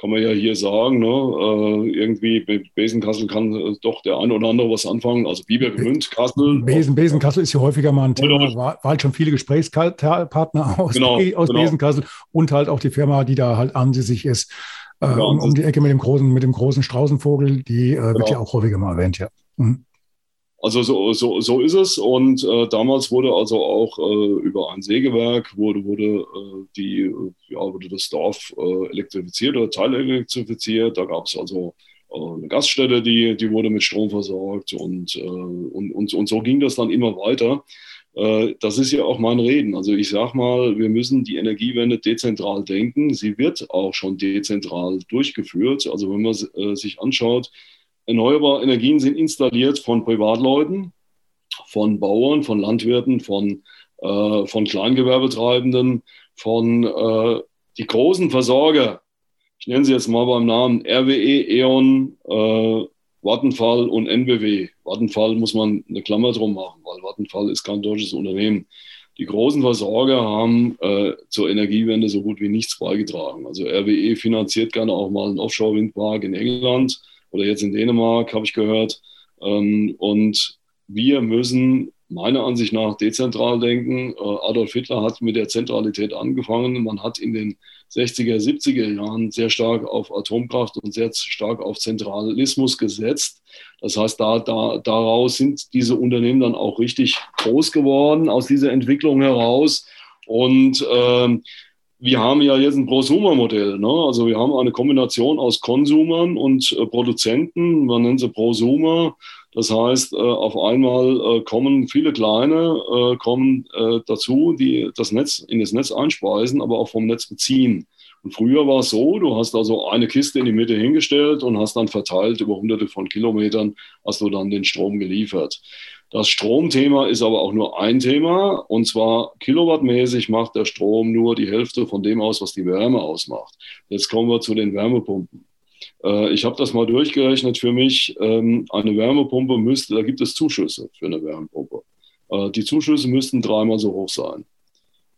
kann man ja hier sagen, ne? äh, irgendwie mit Besenkassel kann äh, doch der eine oder andere was anfangen. Also Bibergemünd, Kassel. Besen, Besenkassel ist hier häufiger mal ein Thema, war, halt schon viele Gesprächspartner aus, genau, <laughs> aus genau. Besenkassel und halt auch die Firma, die da halt ansässig ist, äh, ja, um, um, die Ecke mit dem großen, mit dem großen Straußenvogel, die äh, genau. wird ja auch häufiger mal erwähnt, ja. Mhm. Also so, so, so ist es. Und äh, damals wurde also auch äh, über ein Sägewerk wurde, wurde, äh, die, ja, wurde das Dorf äh, elektrifiziert oder teilelektrifiziert. Da gab es also äh, eine Gaststätte, die, die wurde mit Strom versorgt und, äh, und, und, und so ging das dann immer weiter. Das ist ja auch mein Reden. Also ich sage mal, wir müssen die Energiewende dezentral denken. Sie wird auch schon dezentral durchgeführt. Also wenn man sich anschaut, Erneuerbare Energien sind installiert von Privatleuten, von Bauern, von Landwirten, von, äh, von Kleingewerbetreibenden, von äh, die großen Versorger. Ich nenne sie jetzt mal beim Namen RWE, E.ON, äh, Vattenfall und NBW. Vattenfall muss man eine Klammer drum machen, weil Vattenfall ist kein deutsches Unternehmen. Die großen Versorger haben äh, zur Energiewende so gut wie nichts beigetragen. Also RWE finanziert gerne auch mal einen Offshore-Windpark in England oder jetzt in Dänemark, habe ich gehört. Ähm, und wir müssen meiner Ansicht nach dezentral denken. Äh, Adolf Hitler hat mit der Zentralität angefangen. Man hat in den 60er, 70er Jahren sehr stark auf Atomkraft und sehr stark auf Zentralismus gesetzt. Das heißt, da, da, daraus sind diese Unternehmen dann auch richtig groß geworden, aus dieser Entwicklung heraus. Und ähm, wir haben ja jetzt ein Prosumer-Modell. Ne? Also wir haben eine Kombination aus Konsumern und äh, Produzenten. Man nennt sie Prosumer. Das heißt, äh, auf einmal äh, kommen viele kleine äh, kommen äh, dazu, die das Netz in das Netz einspeisen, aber auch vom Netz beziehen. Und früher war es so, du hast also eine Kiste in die Mitte hingestellt und hast dann verteilt über hunderte von Kilometern, hast du dann den Strom geliefert. Das Stromthema ist aber auch nur ein Thema und zwar kilowattmäßig macht der Strom nur die Hälfte von dem aus, was die Wärme ausmacht. Jetzt kommen wir zu den Wärmepumpen. Äh, ich habe das mal durchgerechnet für mich. Ähm, eine Wärmepumpe müsste, da gibt es Zuschüsse für eine Wärmepumpe. Äh, die Zuschüsse müssten dreimal so hoch sein.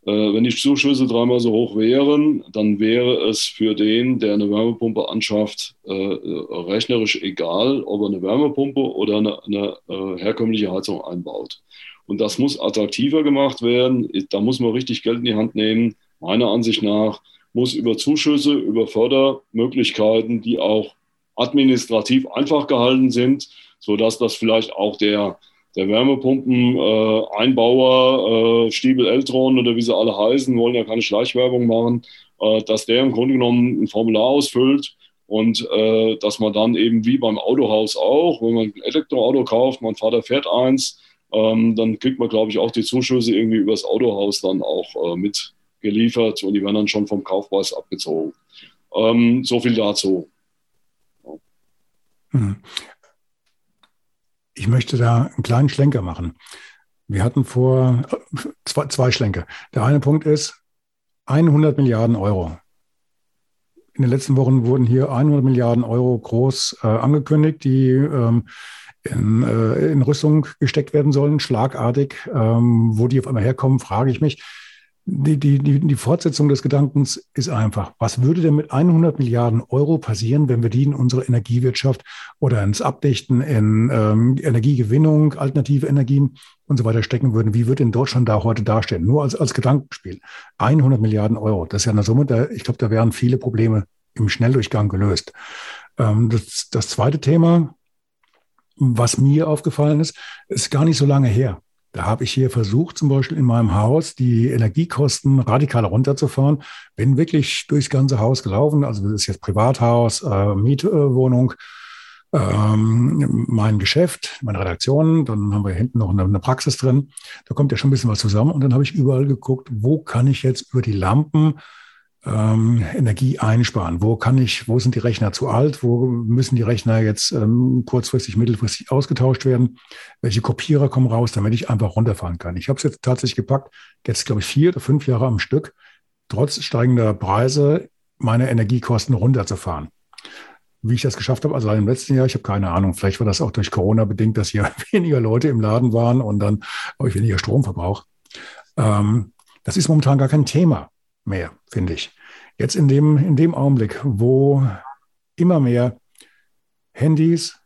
Äh, wenn die Zuschüsse dreimal so hoch wären, dann wäre es für den, der eine Wärmepumpe anschafft, äh, rechnerisch egal, ob er eine Wärmepumpe oder eine, eine äh, herkömmliche Heizung einbaut. Und das muss attraktiver gemacht werden. Da muss man richtig Geld in die Hand nehmen. Meiner Ansicht nach muss über Zuschüsse, über Fördermöglichkeiten, die auch administrativ einfach gehalten sind, sodass das vielleicht auch der der Wärmepumpen-Einbauer, äh, Stiebel Eltron oder wie sie alle heißen, wollen ja keine Schleichwerbung machen, äh, dass der im Grunde genommen ein Formular ausfüllt Und äh, dass man dann eben wie beim Autohaus auch, wenn man ein Elektroauto kauft, mein Vater fährt eins, ähm, dann kriegt man, glaube ich, auch die Zuschüsse irgendwie übers Autohaus dann auch äh, mitgeliefert und die werden dann schon vom Kaufpreis abgezogen. Ähm, so viel dazu. Ich möchte da einen kleinen Schlenker machen. Wir hatten vor zwei, zwei Schlenker. Der eine Punkt ist 100 Milliarden Euro. In den letzten Wochen wurden hier 100 Milliarden Euro groß äh, angekündigt, die ähm, in, äh, in, Rüstung gesteckt werden sollen, schlagartig. Ähm, wo die auf einmal herkommen, frage ich mich die, die, die, die Fortsetzung des Gedankens ist einfach, was würde denn mit 100 Milliarden Euro passieren, wenn wir die in unsere Energiewirtschaft oder ins Abdichten, in ähm, Energiegewinnung, alternative Energien und so weiter stecken würden? Wie würde in Deutschland da heute dastehen? Nur als, als Gedankenspiel. 100 Milliarden Euro, das ist ja eine Summe, da, ich glaube, da wären viele Probleme im Schnelldurchgang gelöst. Ähm, das, das zweite Thema, was mir aufgefallen ist, ist gar nicht so lange her. Da habe ich hier versucht, zum Beispiel in meinem Haus die Energiekosten radikal runterzufahren. Bin wirklich durchs ganze Haus gelaufen. Also das ist jetzt Privathaus, äh, Mietwohnung, ähm, mein Geschäft, meine Redaktion. Dann haben wir hinten noch eine, eine Praxis drin. Da kommt ja schon ein bisschen was zusammen. Und dann habe ich überall geguckt, wo kann ich jetzt über die Lampen ähm, Energie einsparen? Wo kann ich, wo sind die Rechner zu alt? Wo müssen die Rechner jetzt ähm, kurzfristig, mittelfristig ausgetauscht werden? Welche Kopierer kommen raus, damit ich einfach runterfahren kann? Ich habe es jetzt tatsächlich gepackt, jetzt glaube ich vier oder fünf Jahre am Stück, trotz steigender Preise meine Energiekosten runterzufahren. Wie ich das geschafft habe, also im letzten Jahr, ich habe keine Ahnung, vielleicht war das auch durch Corona bedingt, dass hier <laughs> weniger Leute im Laden waren und dann habe ich weniger Stromverbrauch. Ähm, das ist momentan gar kein Thema mehr, finde ich. Jetzt in dem, in dem Augenblick, wo immer mehr Handys,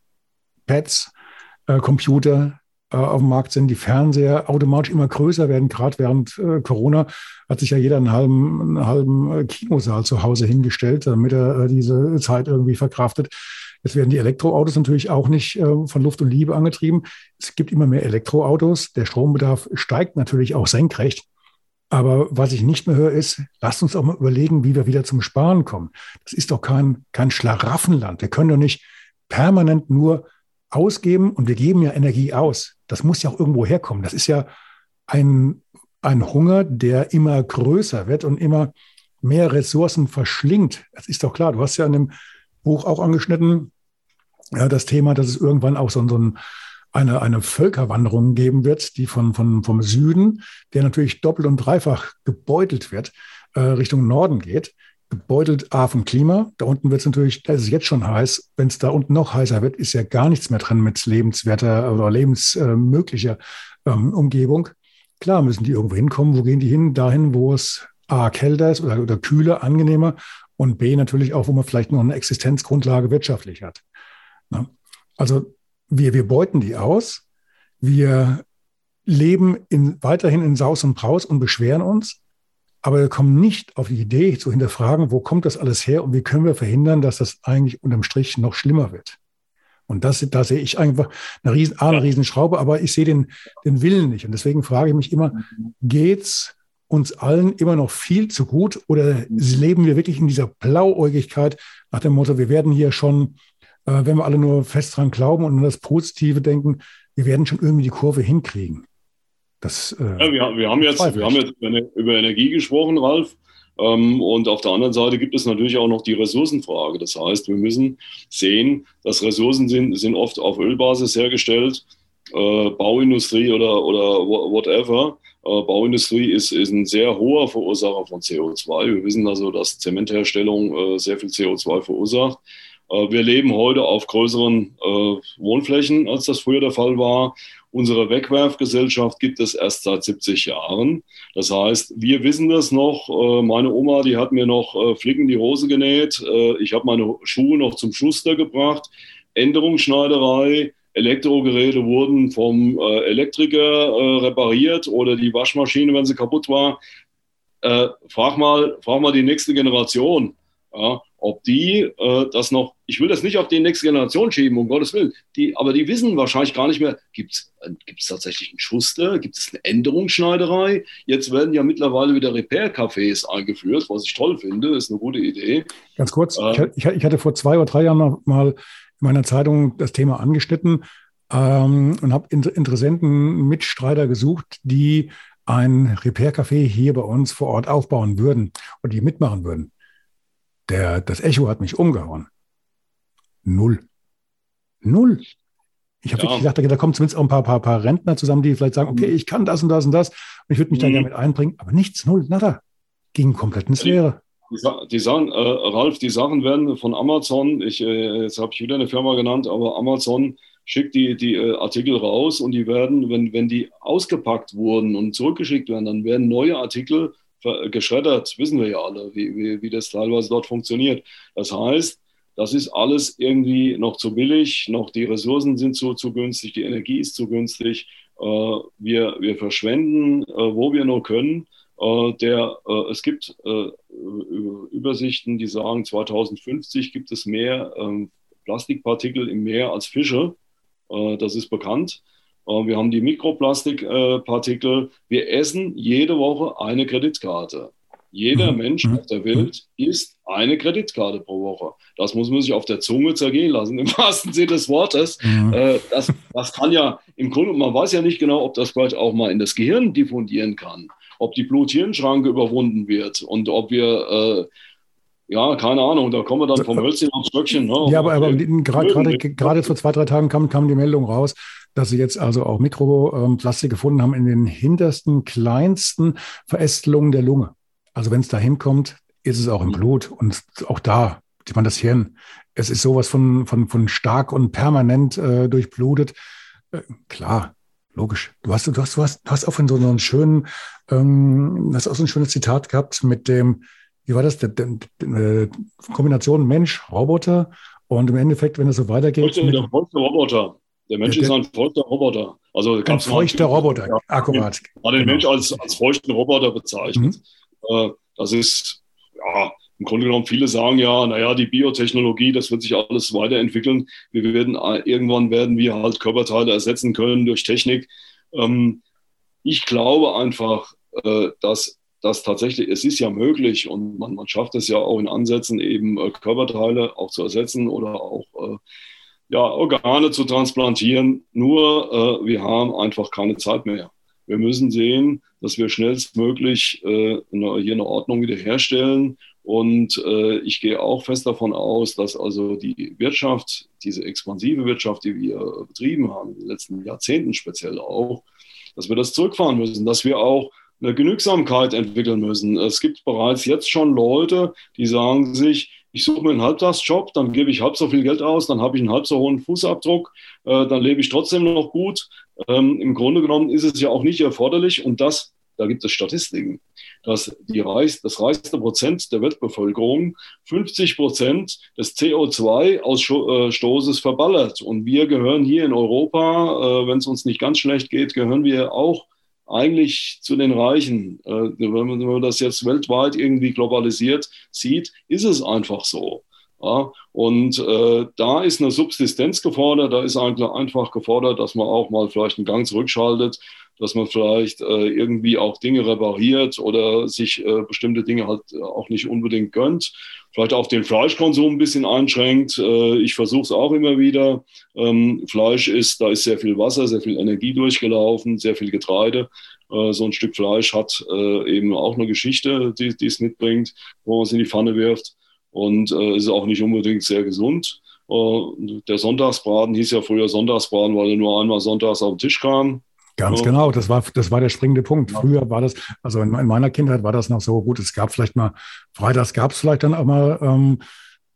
Pads, äh, Computer äh, auf dem Markt sind, die Fernseher automatisch immer größer werden, gerade während äh, Corona hat sich ja jeder einen halben, einen halben äh, Kinosaal zu Hause hingestellt, damit er äh, diese Zeit irgendwie verkraftet. Jetzt werden die Elektroautos natürlich auch nicht äh, von Luft und Liebe angetrieben. Es gibt immer mehr Elektroautos. Der Strombedarf steigt natürlich auch senkrecht. Aber was ich nicht mehr höre, ist, lasst uns auch mal überlegen, wie wir wieder zum Sparen kommen. Das ist doch kein, kein Schlaraffenland. Wir können doch nicht permanent nur ausgeben und wir geben ja Energie aus. Das muss ja auch irgendwo herkommen. Das ist ja ein, ein Hunger, der immer größer wird und immer mehr Ressourcen verschlingt. Das ist doch klar. Du hast ja in dem Buch auch angeschnitten, ja, das Thema, dass es irgendwann auch so, so ein eine, eine Völkerwanderung geben wird, die von, von, vom Süden, der natürlich doppelt und dreifach gebeutelt wird, äh, Richtung Norden geht. Gebeutelt A vom Klima. Da unten wird es natürlich, da ist es jetzt schon heiß. Wenn es da unten noch heißer wird, ist ja gar nichts mehr drin mit lebenswerter oder lebensmöglicher ähm, Umgebung. Klar müssen die irgendwo hinkommen. Wo gehen die hin? Dahin, wo es A kälter ist oder, oder kühler, angenehmer und B natürlich auch, wo man vielleicht noch eine Existenzgrundlage wirtschaftlich hat. Na? Also wir, wir beuten die aus, wir leben in, weiterhin in Saus und Braus und beschweren uns, aber wir kommen nicht auf die Idee zu hinterfragen, wo kommt das alles her und wie können wir verhindern, dass das eigentlich unterm Strich noch schlimmer wird. Und das, da sehe ich einfach eine riesen, eine Riesenschraube, aber ich sehe den, den Willen nicht. Und deswegen frage ich mich immer, geht's uns allen immer noch viel zu gut oder leben wir wirklich in dieser Blauäugigkeit nach dem Motto, wir werden hier schon äh, wenn wir alle nur fest dran glauben und an das Positive denken, wir werden schon irgendwie die Kurve hinkriegen. Das, äh, ja, wir, wir, haben jetzt, wir haben jetzt über Energie gesprochen, Ralf. Ähm, und auf der anderen Seite gibt es natürlich auch noch die Ressourcenfrage. Das heißt, wir müssen sehen, dass Ressourcen sind, sind oft auf Ölbasis hergestellt, äh, Bauindustrie oder, oder whatever. Äh, Bauindustrie ist, ist ein sehr hoher Verursacher von CO2. Wir wissen also, dass Zementherstellung äh, sehr viel CO2 verursacht. Äh, wir leben heute auf größeren äh, Wohnflächen, als das früher der Fall war. Unsere Wegwerfgesellschaft gibt es erst seit 70 Jahren. Das heißt, wir wissen das noch. Äh, meine Oma, die hat mir noch Flicken die Hose genäht. Äh, ich habe meine Schuhe noch zum Schuster gebracht. Änderungsschneiderei, Elektrogeräte wurden vom Elektriker repariert oder die Waschmaschine, wenn sie kaputt war. frag, mal, frag mal die nächste Generation. Ja, ob die äh, das noch, ich will das nicht auf die nächste Generation schieben, um Gottes Willen, die, aber die wissen wahrscheinlich gar nicht mehr, gibt es äh, tatsächlich einen Schuster, gibt es eine Änderungsschneiderei? Jetzt werden ja mittlerweile wieder Repair-Cafés eingeführt, was ich toll finde, ist eine gute Idee. Ganz kurz, äh, ich, ich, hatte vor zwei oder drei Jahren noch mal in meiner Zeitung das Thema angeschnitten ähm, und habe Interessenten, Mitstreiter gesucht, die ein Repair-Café hier bei uns vor Ort aufbauen würden und die mitmachen würden. Der, das Echo hat mich umgehauen. Null. Null. Ich habe ja. wirklich gedacht, da kommen zumindest auch ein paar, paar, paar Rentner zusammen, die vielleicht sagen, okay, mhm. ich kann das und das und das und ich würde mich mhm. da gerne mit einbringen, aber nichts, null, nada. Ging komplett ins Leere. Die, die Sachen, äh, Ralf, die Sachen werden von Amazon, ich, äh, jetzt habe ich wieder eine Firma genannt, aber Amazon schickt die, die äh, Artikel raus und die werden, wenn, wenn die ausgepackt wurden und zurückgeschickt werden, dann werden neue Artikel geschreddert, wissen wir ja alle, wie, wie, wie das teilweise dort funktioniert. Das heißt, das ist alles irgendwie noch zu billig, noch die Ressourcen sind zu, zu günstig, die Energie ist zu günstig. Äh, wir, wir verschwenden, äh, wo wir nur können. Äh, der, äh, es gibt äh, Übersichten, die sagen, 2050 gibt es mehr ähm, Plastikpartikel im Meer als Fische. Äh, das ist bekannt. Äh, wir haben die Mikroplastikpartikel. Wir essen jede Woche eine Kreditkarte. Jeder mhm. Mensch mhm. auf der Welt isst eine Kreditkarte pro Woche. Das muss man sich auf der Zunge zergehen lassen, <laughs> im wahrsten Sinne des Wortes. Mhm. Äh, das, das kann ja im Grunde, man weiß ja nicht genau, ob das vielleicht auch mal in das Gehirn diffundieren kann, ob die Blut-Hirn-Schranke überwunden wird und ob wir äh, ja, keine Ahnung, da kommen wir dann vom Hölzchen aufs Stöckchen. Ne? Ja, aber, aber gerade, gerade vor zwei, drei Tagen kam, kam die Meldung raus, dass sie jetzt also auch Mikroplastik gefunden haben in den hintersten, kleinsten Verästelungen der Lunge. Also wenn es da hinkommt, ist es auch im mhm. Blut und auch da, ich meine, das Hirn, es ist sowas von, von, von stark und permanent äh, durchblutet. Äh, klar, logisch. Du hast, du hast, du hast, du hast auch so einen schönen, ähm, hast auch so ein schönes Zitat gehabt mit dem, wie war das, der, der, der Kombination Mensch-Roboter und im Endeffekt, wenn es so weitergeht. Roboter. Der Mensch der, ist ein feuchter Roboter. Also ein feuchter Roboter, ja, akkurat. Man den genau. Mensch als, als feuchten Roboter bezeichnet. Mhm. Äh, das ist, ja, im Grunde genommen, viele sagen ja, naja, die Biotechnologie, das wird sich alles weiterentwickeln. Wir werden, äh, irgendwann werden wir halt Körperteile ersetzen können durch Technik. Ähm, ich glaube einfach, äh, dass das tatsächlich, es ist ja möglich und man, man schafft es ja auch in Ansätzen eben Körperteile auch zu ersetzen oder auch ja, Organe zu transplantieren. Nur äh, wir haben einfach keine Zeit mehr. Wir müssen sehen, dass wir schnellstmöglich äh, hier eine Ordnung wiederherstellen. Und äh, ich gehe auch fest davon aus, dass also die Wirtschaft, diese expansive Wirtschaft, die wir betrieben haben, in den letzten Jahrzehnten speziell auch, dass wir das zurückfahren müssen, dass wir auch eine Genügsamkeit entwickeln müssen. Es gibt bereits jetzt schon Leute, die sagen sich, ich suche mir einen Halbtagsjob, dann gebe ich halb so viel Geld aus, dann habe ich einen halb so hohen Fußabdruck, äh, dann lebe ich trotzdem noch gut. Ähm, Im Grunde genommen ist es ja auch nicht erforderlich und das, da gibt es Statistiken, dass die reich, das reichste Prozent der Weltbevölkerung 50 Prozent des CO2-Ausstoßes verballert. Und wir gehören hier in Europa, äh, wenn es uns nicht ganz schlecht geht, gehören wir auch eigentlich zu den Reichen. Äh, wenn man das jetzt weltweit irgendwie globalisiert sieht, ist es einfach so. Ja, und äh, da ist eine Subsistenz gefordert, da ist einfach gefordert, dass man auch mal vielleicht einen Gang zurückschaltet, dass man vielleicht äh, irgendwie auch Dinge repariert oder sich äh, bestimmte Dinge halt auch nicht unbedingt gönnt. Vielleicht auch den Fleischkonsum ein bisschen einschränkt. Äh, ich versuche es auch immer wieder. Ähm, Fleisch ist, da ist sehr viel Wasser, sehr viel Energie durchgelaufen, sehr viel Getreide. Äh, so ein Stück Fleisch hat äh, eben auch eine Geschichte, die, es mitbringt, wo man es in die Pfanne wirft. Und äh, ist auch nicht unbedingt sehr gesund. Äh, der Sonntagsbraten hieß ja früher Sonntagsbraten, weil er nur einmal sonntags auf den Tisch kam. Ganz so. genau, das war, das war der springende Punkt. Früher war das, also in, in, meiner Kindheit war das noch so gut. Es gab vielleicht mal, freitags gab es vielleicht dann auch mal ähm,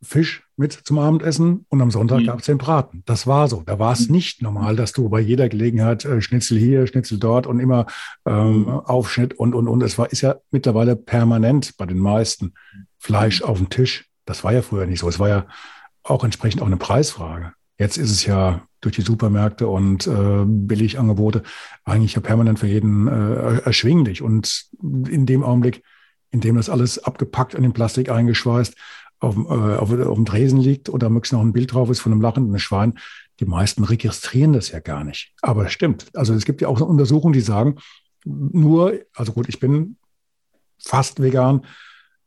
Fisch mit zum Abendessen und am Sonntag mhm. gab es den Braten. Das war so. Da war es mhm. nicht normal, dass du bei jeder Gelegenheit äh, Schnitzel hier, Schnitzel dort und immer ähm, mhm. Aufschnitt und, und, und. Es war, ist ja mittlerweile permanent bei den meisten Fleisch mhm. auf dem Tisch. Das war ja früher nicht so. Es war ja auch entsprechend auch eine Preisfrage. Jetzt ist es ja durch die Supermärkte und äh, Billigangebote eigentlich ja permanent für jeden äh, erschwinglich. Und in dem Augenblick, in dem das alles abgepackt in den Plastik eingeschweißt, auf, äh, auf, auf dem Tresen liegt oder möglichst noch ein Bild drauf ist von einem lachenden Schwein. Die meisten registrieren das ja gar nicht. Aber es stimmt. Also es gibt ja auch Untersuchungen, die sagen, nur, also gut, ich bin fast vegan,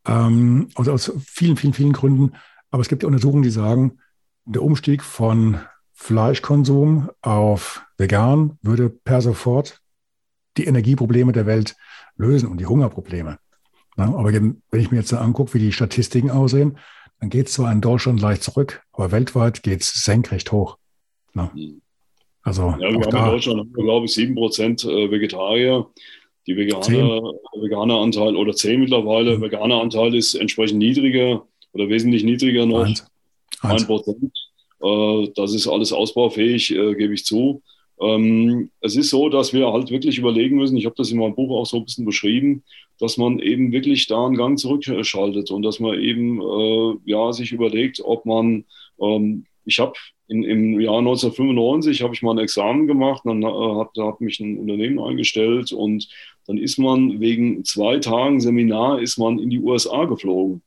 ähm, aus, aus vielen, vielen, vielen Gründen. Aber es gibt ja Untersuchungen, die sagen, der Umstieg von Fleischkonsum auf vegan würde per sofort die Energieprobleme der Welt lösen und die Hungerprobleme. aber wenn ich mir jetzt angucke, wie die Statistiken aussehen, dann geht es zwar in Deutschland leicht zurück, aber weltweit geht es senkrecht hoch. Mhm. Also ja, wir haben in Deutschland, glaube ich, 7% äh, Vegetarier. Die Veganer, Veganeranteil oder 10 mittlerweile, mhm. Veganeranteil ist entsprechend niedriger oder wesentlich niedriger noch. Wahnsinn. 1 Prozent. Äh, das ist alles ausbaufähig, äh, gebe ich zu. Ähm, es ist so, dass wir halt wirklich überlegen müssen, ich habe das in meinem Buch auch so ein bisschen beschrieben, dass man eben wirklich da einen Gang zurückschaltet und dass man eben äh, ja, sich überlegt, ob man, ähm, ich habe im Jahr 1995 habe ich mal ein Examen gemacht, dann äh, hat, hat mich ein Unternehmen eingestellt und dann ist man wegen zwei Tagen Seminar ist man in die USA geflogen.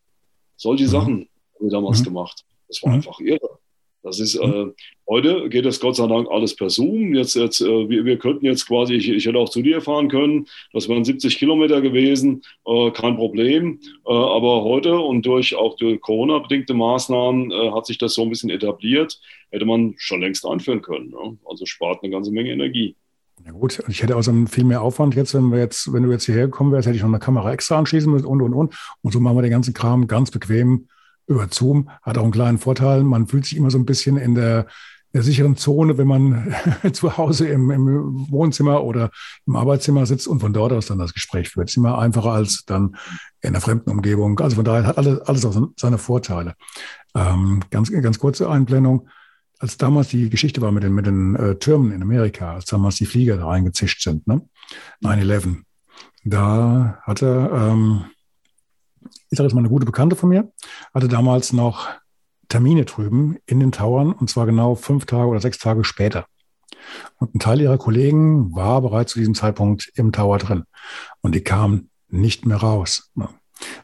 Solche mhm. Sachen haben wir damals mhm. gemacht. Das war mhm. einfach irre. Das ist, äh, heute geht das Gott sei Dank alles per Zoom. Jetzt, jetzt, äh, wir, wir könnten jetzt quasi, ich, ich hätte auch zu dir fahren können, das wären 70 Kilometer gewesen, äh, kein Problem. Äh, aber heute und durch auch durch Corona-bedingte Maßnahmen äh, hat sich das so ein bisschen etabliert, hätte man schon längst einführen können. Ne? Also spart eine ganze Menge Energie. Ja gut, ich hätte also viel mehr Aufwand jetzt, wenn wir jetzt, wenn du jetzt hierher gekommen wärst, hätte ich noch eine Kamera extra anschließen müssen und und und. Und so machen wir den ganzen Kram ganz bequem über Zoom hat auch einen kleinen Vorteil. Man fühlt sich immer so ein bisschen in der, der sicheren Zone, wenn man <laughs> zu Hause im, im, Wohnzimmer oder im Arbeitszimmer sitzt und von dort aus dann das Gespräch führt. ist immer einfacher als dann in einer fremden Umgebung. Also von daher hat alles, alles auch seine Vorteile. Ähm, ganz, ganz kurze Einblendung. Als damals die Geschichte war mit den, mit den äh, Türmen in Amerika, als damals die Flieger da reingezischt sind, ne? 9-11, da hatte ähm, ich sage jetzt mal eine gute Bekannte von mir, hatte damals noch Termine drüben in den Towern und zwar genau fünf Tage oder sechs Tage später. Und ein Teil ihrer Kollegen war bereits zu diesem Zeitpunkt im Tower drin und die kamen nicht mehr raus.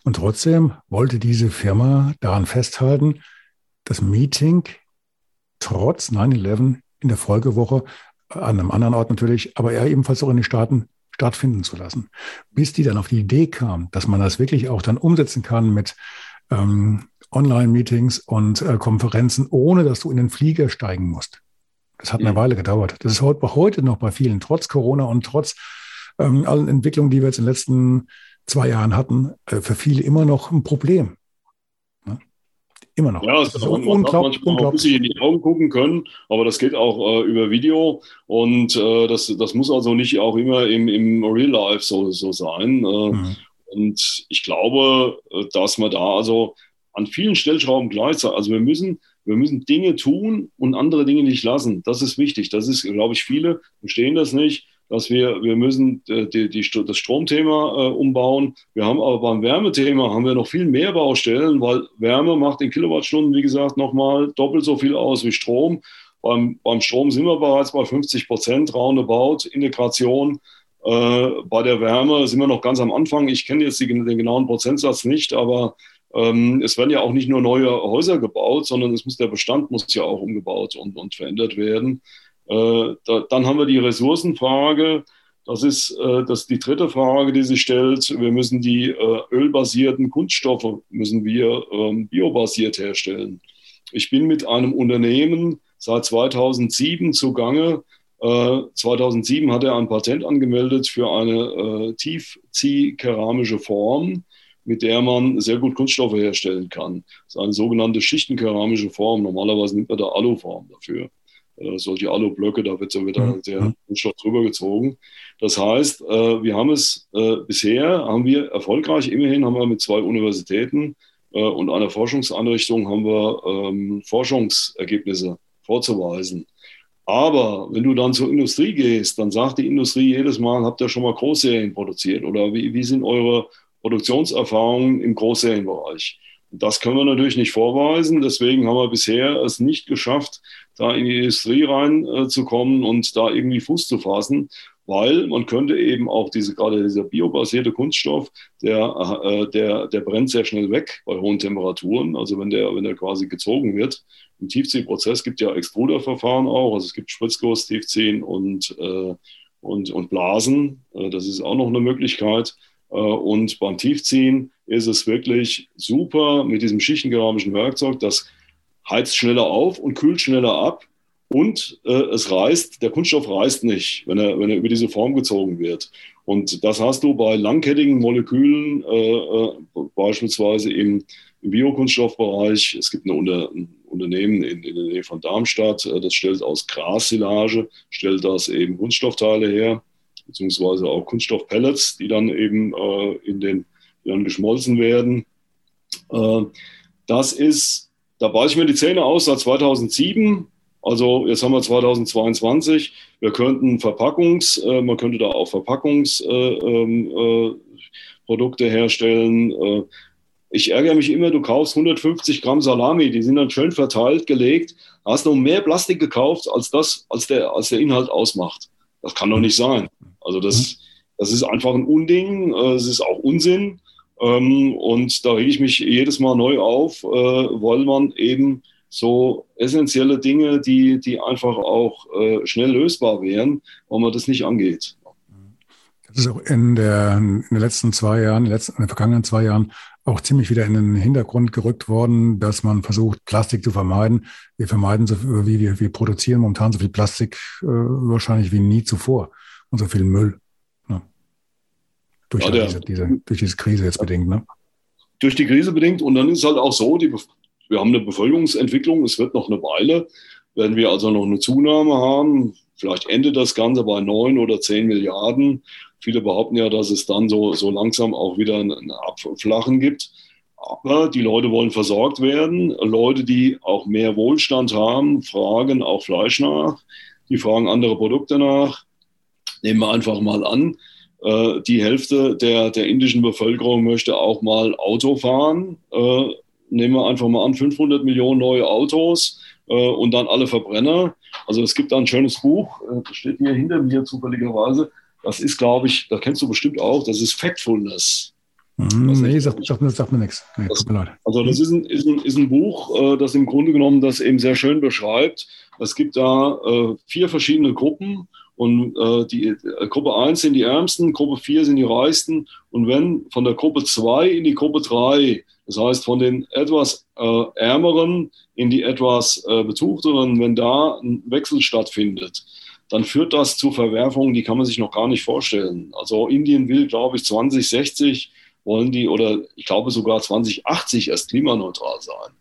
Und trotzdem wollte diese Firma daran festhalten, das Meeting trotz 9-11 in der Folgewoche an einem anderen Ort natürlich, aber er ebenfalls auch in den Staaten stattfinden zu lassen. Bis die dann auf die Idee kam, dass man das wirklich auch dann umsetzen kann mit ähm, Online-Meetings und äh, Konferenzen, ohne dass du in den Flieger steigen musst. Das hat eine mhm. Weile gedauert. Das ist heute, heute noch bei vielen, trotz Corona und trotz ähm, allen Entwicklungen, die wir jetzt in den letzten zwei Jahren hatten, äh, für viele immer noch ein Problem. Immer noch. Ja, es ist also unglaublich. Man muss sich in die Augen gucken können, aber das geht auch äh, über Video und äh, das, das muss also nicht auch immer im, im Real Life so, so sein. Äh, mhm. Und ich glaube, äh, dass man da also an vielen Stellschrauben gleichzeitig, also wir müssen, wir müssen Dinge tun und andere Dinge nicht lassen. Das ist wichtig. Das ist, glaube ich, viele verstehen das nicht dass wir, wir müssen äh, die, die, das Stromthema äh, umbauen. Wir haben aber beim Wärmethema haben wir noch viel mehr Baustellen, weil Wärme macht in Kilowattstunden, wie gesagt, nochmal doppelt so viel aus wie Strom. Beim, beim Strom sind wir bereits bei 50 Prozent roundabout Integration. Äh, bei der Wärme sind wir noch ganz am Anfang. Ich kenne jetzt die, den genauen Prozentsatz nicht, aber ähm, es werden ja auch nicht nur neue Häuser gebaut, sondern es muss der Bestand muss ja auch umgebaut und, und verändert werden. Äh, da, dann haben wir die Ressourcenfrage. Das ist äh, das die dritte Frage, die sich stellt. Wir müssen die äh, ölbasierten Kunststoffe müssen wir ähm, biobasiert herstellen. Ich bin mit einem Unternehmen seit 2007 zugange. 2007 hat er ein Patent angemeldet für eine tiefziehkeramische Form, mit der man sehr gut Kunststoffe herstellen kann. Das ist eine sogenannte schichtenkeramische Form. Normalerweise nimmt man da Aluform dafür äh, solche Alublöcke, da wird so wieder mhm. der Kunststoff drüber gezogen. Das heißt, äh, wir haben es äh, bisher, haben wir erfolgreich, immerhin haben wir mit zwei Universitäten äh, und einer Forschungseinrichtung haben wir ähm, Forschungsergebnisse vorzuweisen. Aber wenn du dann zur Industrie gehst, dann sagt die Industrie jedes Mal, habt ihr schon mal Großserien produziert? Oder wie, wie sind eure Produktionserfahrungen im Großserienbereich? Das können wir natürlich nicht vorweisen. Deswegen haben wir bisher es nicht geschafft, da in die Industrie reinzukommen äh, und da irgendwie Fuß zu fassen. weil man könnte eben auch diese, gerade dieser biobasierte Kunststoff, der, äh, der, der brennt sehr schnell weg bei hohen Temperaturen. Also wenn der, wenn der quasi gezogen wird. Im Tiefziehprozess gibt ja Extruderverfahren auch, also es gibt Spritzguss, Tiefziehen und, äh, und, und Blasen. Äh, das ist auch noch eine Möglichkeit. Äh, und beim Tiefziehen ist es wirklich super mit diesem schichtenkeramischen Werkzeug. Das heizt schneller auf und kühlt schneller ab und äh, es reißt, der Kunststoff reißt nicht, wenn er, wenn er über diese Form gezogen wird. Und das hast du bei langkettigen Molekülen, äh, äh, beispielsweise im, im Biokunststoffbereich. Es gibt eine Unter, ein Unternehmen in, in, der Nähe von Darmstadt, äh, das stellt aus Grassilage, stellt das eben Kunststoffteile her, beziehungsweise auch Kunststoffpellets, die dann eben äh, in den, dann geschmolzen werden. Äh, das ist, da beiße ich mir die Zähne aus seit 2007 also jetzt haben wir 2022. Wir könnten Verpackungs, äh, man könnte da auch Verpackungsprodukte äh, ähm, äh, herstellen. Äh, ich ärgere mich immer, du kaufst 150 Gramm Salami, die sind dann schön verteilt, gelegt, hast noch mehr Plastik gekauft, als das, als der, als der Inhalt ausmacht. Das kann doch nicht sein. Also das, das ist einfach ein Unding, äh, es ist auch Unsinn. Ähm, und da rege ich mich jedes Mal neu auf, äh, weil man eben so essentielle Dinge, die, die einfach auch äh, schnell lösbar wären, warum man das nicht angeht. Das ist auch in, der, in den letzten zwei Jahren, in den, letzten, in den vergangenen zwei Jahren auch ziemlich wieder in den Hintergrund gerückt worden, dass man versucht, Plastik zu vermeiden. Wir vermeiden so, wie wir, wir produzieren momentan so viel Plastik äh, wahrscheinlich wie nie zuvor und so viel Müll. Durch, ja, der, diese, diese, durch diese Krise jetzt bedingt. Ne? Durch die Krise bedingt. Und dann ist halt auch so, die wir haben eine Bevölkerungsentwicklung, es wird noch eine Weile, werden wir also noch eine Zunahme haben. Vielleicht endet das Ganze bei neun oder zehn Milliarden. Viele behaupten ja, dass es dann so, so langsam auch wieder ein Abflachen gibt. Aber die Leute wollen versorgt werden. Leute, die auch mehr Wohlstand haben, fragen auch Fleisch nach. Die fragen andere Produkte nach. Nehmen wir einfach mal an, äh, die Hälfte der, der indischen Bevölkerung möchte auch mal Auto fahren. Äh, nehmen wir einfach mal an, 500 Millionen neue Autos äh, und dann alle Verbrenner. Also es gibt da ein schönes Buch, äh, das steht hier hinter mir zufälligerweise. Das ist, glaube ich, da kennst du bestimmt auch, das ist Factfulness. Mhm, nee, sagt, sagt, sagt mir nichts. Nee, das, also das ist ein, ist ein, ist ein Buch, äh, das im Grunde genommen das eben sehr schön beschreibt. Es gibt da äh, vier verschiedene Gruppen und äh, die äh, Gruppe 1 sind die Ärmsten, Gruppe 4 sind die Reichsten. Und wenn von der Gruppe 2 in die Gruppe 3 das heißt, von den etwas äh, ärmeren in die etwas äh, betuchteren, wenn da ein Wechsel stattfindet, dann führt das zu Verwerfungen, die kann man sich noch gar nicht vorstellen. Also Indien will, glaube ich, 2060 wollen die oder ich glaube sogar 2080 erst klimaneutral sein.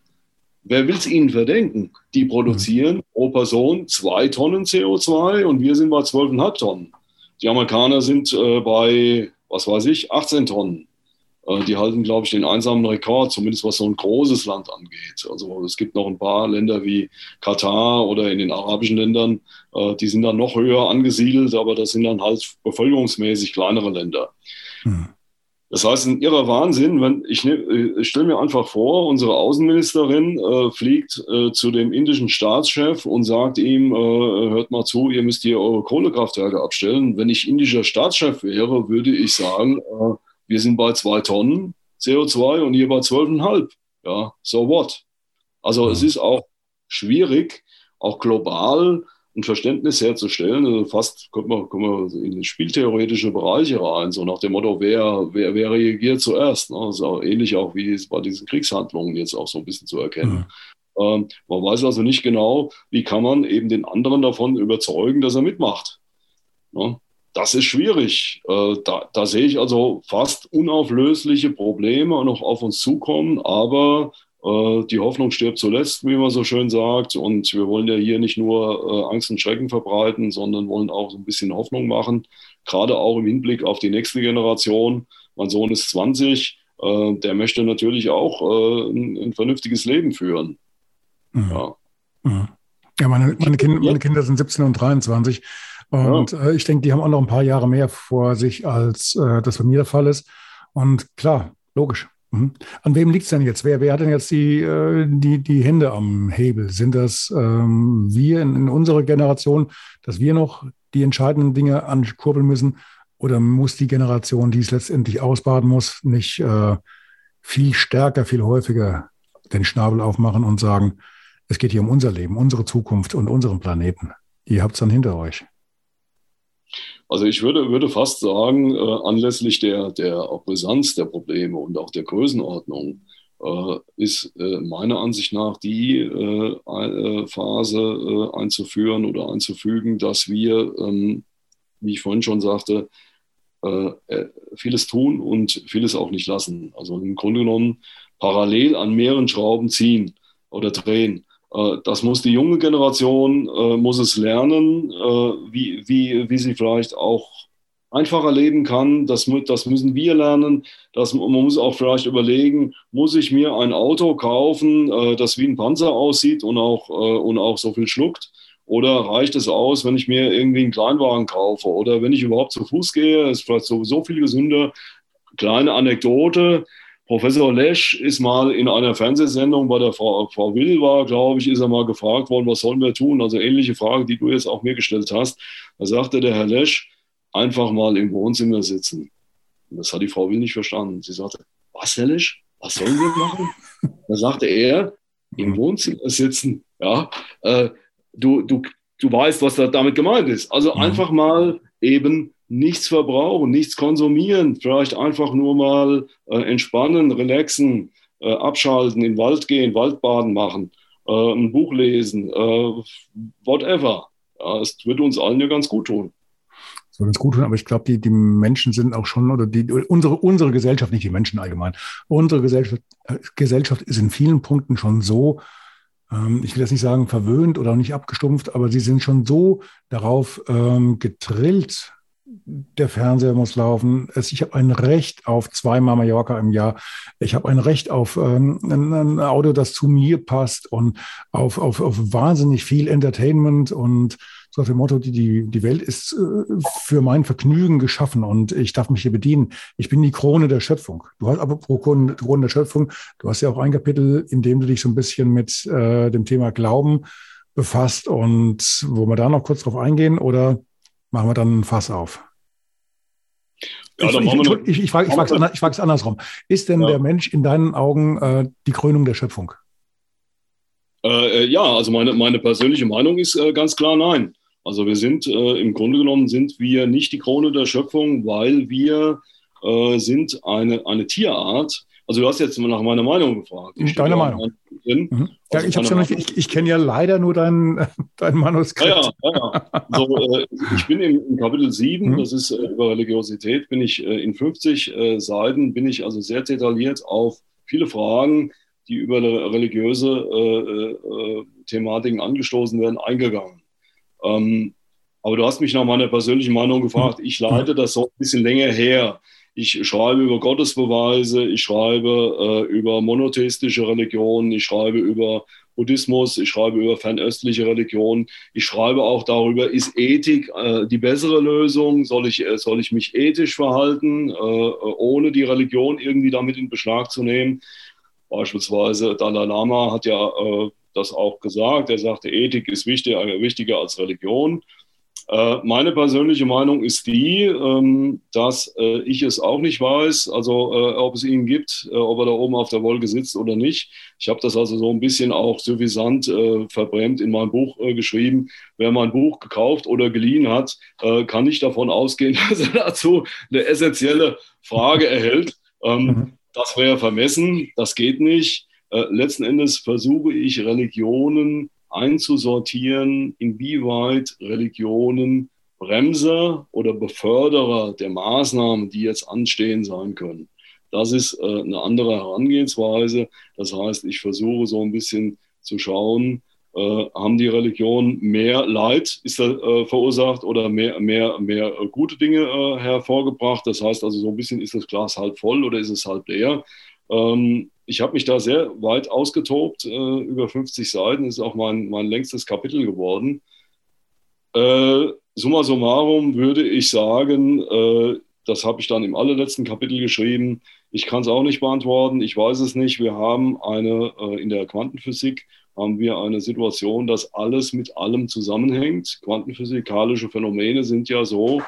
Wer will es ihnen verdenken? Die produzieren mhm. pro Person zwei Tonnen CO2 und wir sind bei 12,5 Tonnen. Die Amerikaner sind äh, bei, was weiß ich, 18 Tonnen. Äh, die halten, glaube ich, den einsamen Rekord, zumindest was so ein großes Land angeht. Also es gibt noch ein paar Länder wie Katar oder in den arabischen Ländern, äh, die sind dann noch höher angesiedelt, aber das sind dann halt bevölkerungsmäßig kleinere Länder. Hm. Das heißt, ein irrer Wahnsinn, wenn ich, ne, ich stelle mir einfach vor, unsere Außenministerin äh, fliegt äh, zu dem indischen Staatschef und sagt ihm, äh, hört mal zu, ihr müsst hier eure Kohlekraftwerke abstellen. Wenn ich indischer Staatschef wäre, würde ich sagen, äh, wir sind bei zwei Tonnen CO2 und ihr bei 12,5. Ja, so what? Also mhm. es ist auch schwierig, auch global ein Verständnis herzustellen. Also fast kommt man, kommt man in spieltheoretische Bereiche rein, so nach dem Motto, wer, wer, wer reagiert zuerst. Ne? Das ist auch ähnlich auch wie es bei diesen Kriegshandlungen jetzt auch so ein bisschen zu erkennen. Mhm. Ähm, man weiß also nicht genau, wie kann man eben den anderen davon überzeugen, dass er mitmacht. Ne? das ist schwierig. Äh, da, da, sehe ich also fast unauflösliche Probleme noch auf uns zukommen, aber die Hoffnung stirbt zuletzt, wie man so schön sagt. Und wir wollen ja hier nicht nur äh, Angst und Schrecken verbreiten, sondern wollen auch so ein bisschen Hoffnung machen, gerade auch im Hinblick auf die nächste Generation. Mein Sohn ist 20, äh, der möchte natürlich auch äh, ein, ein, vernünftiges Leben führen. Mhm. Ja. Mhm. Ja, meine, meine, kind, meine Kinder sind 17 und 23. Und ja. äh, ich denke, die haben auch noch ein paar Jahre mehr vor sich, als äh, das bei mir der Fall ist. Und klar, logisch. Mhm. An wem liegt es denn jetzt? Wer, wer hat denn jetzt die, äh, die, die Hände am Hebel? Sind das ähm, wir in, in unserer Generation, dass wir noch die entscheidenden Dinge ankurbeln müssen? Oder muss die Generation, die es letztendlich ausbaden muss, nicht äh, viel stärker, viel häufiger den Schnabel aufmachen und sagen, es geht hier um unser Leben, unsere Zukunft und unseren Planeten. Ihr habt es dann hinter euch. Also ich würde, würde fast sagen, äh, anlässlich der, der Brisanz der Probleme und auch der Größenordnung, äh, ist äh, meiner Ansicht nach die äh, äh Phase äh, einzuführen oder einzufügen, dass wir, ähm, wie ich vorhin schon sagte, vieles tun und vieles auch nicht lassen. Also im Grunde genommen parallel an mehreren Schrauben ziehen oder drehen. Äh, das muss die junge Generation, äh, muss es lernen, äh, wie, wie, wie sie vielleicht auch einfacher leben kann. Das, das müssen wir lernen. Das, man muss auch vielleicht überlegen, muss ich mir ein Auto kaufen, das wie ein Panzer aussieht und auch, und auch so viel schluckt? Oder reicht es aus, wenn ich mir irgendwie einen Kleinwagen kaufe? Oder wenn ich überhaupt zu Fuß gehe, ist vielleicht sowieso viel gesünder. Kleine Anekdote. Professor Lesch ist mal in einer Fernsehsendung bei der Frau, Frau Will war, glaube ich, ist er mal gefragt worden, was sollen wir tun? Also ähnliche Frage, die du jetzt auch mir gestellt hast. Da sagte der Herr Lesch, einfach mal im Wohnzimmer sitzen. Und das hat die Frau Will nicht verstanden. Sie sagte, was, Herr Lesch? Was sollen wir machen? Da sagte er, im Wohnzimmer sitzen. Ja, äh, du, du, du weißt, was da damit gemeint ist. Also mhm. einfach mal eben nichts verbrauchen, nichts konsumieren, vielleicht einfach nur mal äh, entspannen, relaxen, äh, abschalten, in den Wald gehen, Waldbaden machen, äh, ein Buch lesen, äh, whatever. Ja, es wird uns allen ja ganz gut tun. Es wird uns gut tun, aber ich glaube, die, die Menschen sind auch schon, oder die, unsere, unsere Gesellschaft, nicht die Menschen allgemein, unsere Gesellschaft, äh, Gesellschaft ist in vielen Punkten schon so, ähm, ich will jetzt nicht sagen verwöhnt oder nicht abgestumpft, aber sie sind schon so darauf ähm, getrillt, der Fernseher muss laufen. Ich habe ein Recht auf zweimal Mallorca im Jahr. Ich habe ein Recht auf ähm, ein, Auto, das zu mir passt und auf, auf, auf wahnsinnig viel Entertainment und so nach dem Motto, die, die, die Welt ist äh, für mein Vergnügen geschaffen und ich darf mich hier bedienen. Ich bin die Krone der Schöpfung. Du hast aber pro Krone, Krone der Schöpfung, du hast ja auch ein Kapitel, in dem du dich so ein bisschen mit äh, dem Thema Glauben befasst und wo wir da noch kurz drauf eingehen oder machen wir dann ein Fass auf. Ja, ich, ich, ich, ich frage es frag andersrum. Ist denn ja. der Mensch in deinen Augen äh, die Krönung der Schöpfung? Äh, äh, ja, also meine, meine persönliche Meinung ist äh, ganz klar nein. Also wir sind äh, im Grunde genommen sind wir nicht die Krone der Schöpfung, weil wir äh, sind eine, eine Tierart, also du hast jetzt nach meiner Meinung gefragt. Ich Deine Meinung. Mhm. Ja, also ich, ja ich, ich kenne ja leider nur dein, <laughs> dein Manuskript. Ja, ja, ja. So, äh, ich bin im, im Kapitel 7, mhm. das ist äh, über Religiosität, bin ich äh, in 50 äh, Seiten, bin ich also sehr detailliert auf viele Fragen, die über religiöse äh, äh, Thematiken angestoßen werden, eingegangen. Ähm, aber du hast mich nach meiner persönlichen Meinung gefragt. Ich leite das so ein bisschen länger her. Ich schreibe über Gottesbeweise, ich schreibe äh, über monotheistische Religionen, ich schreibe über Buddhismus, ich schreibe über fernöstliche Religionen, ich schreibe auch darüber, ist Ethik äh, die bessere Lösung? Soll ich, äh, soll ich mich ethisch verhalten, äh, ohne die Religion irgendwie damit in Beschlag zu nehmen? Beispielsweise Dalai Lama hat ja äh, das auch gesagt. Er sagte, Ethik ist wichtiger, wichtiger als Religion. Äh, meine persönliche Meinung ist die, ähm, dass äh, ich es auch nicht weiß, also äh, ob es ihn gibt, ob er da oben auf der Wolke sitzt oder nicht. Ich habe das also so ein bisschen auch suffisant verbrämt in meinem Buch geschrieben. Wer mein Buch gekauft oder geliehen hat, kann nicht davon ausgehen, <laughs> dass er dazu eine essentielle Frage erhält. Ähm, mhm. Das wäre vermessen, das geht nicht. Letzten Endes versuche ich Religionen einzusortieren, inwieweit Religionen Bremser oder Beförderer der Maßnahmen, die jetzt anstehen, sein können. Das ist äh, eine andere Herangehensweise. Das heißt, ich versuche so ein bisschen zu schauen, äh, haben die Religionen mehr Leid ist da, äh, verursacht oder mehr, mehr, mehr äh, gute Dinge äh, hervorgebracht. Das heißt also so ein bisschen, ist das Glas halb voll oder ist es halb leer? Ähm, ich habe mich da sehr weit ausgetobt, äh, über 50 Seiten, ist auch mein, mein längstes Kapitel geworden. Äh, summa summarum würde ich sagen, äh, das habe ich dann im allerletzten Kapitel geschrieben, Ich kann es auch nicht beantworten. Ich weiß es nicht. Wir haben eine, äh, in der Quantenphysik haben wir eine Situation, dass alles mit allem zusammenhängt. Quantenphysikalische Phänomene sind ja so,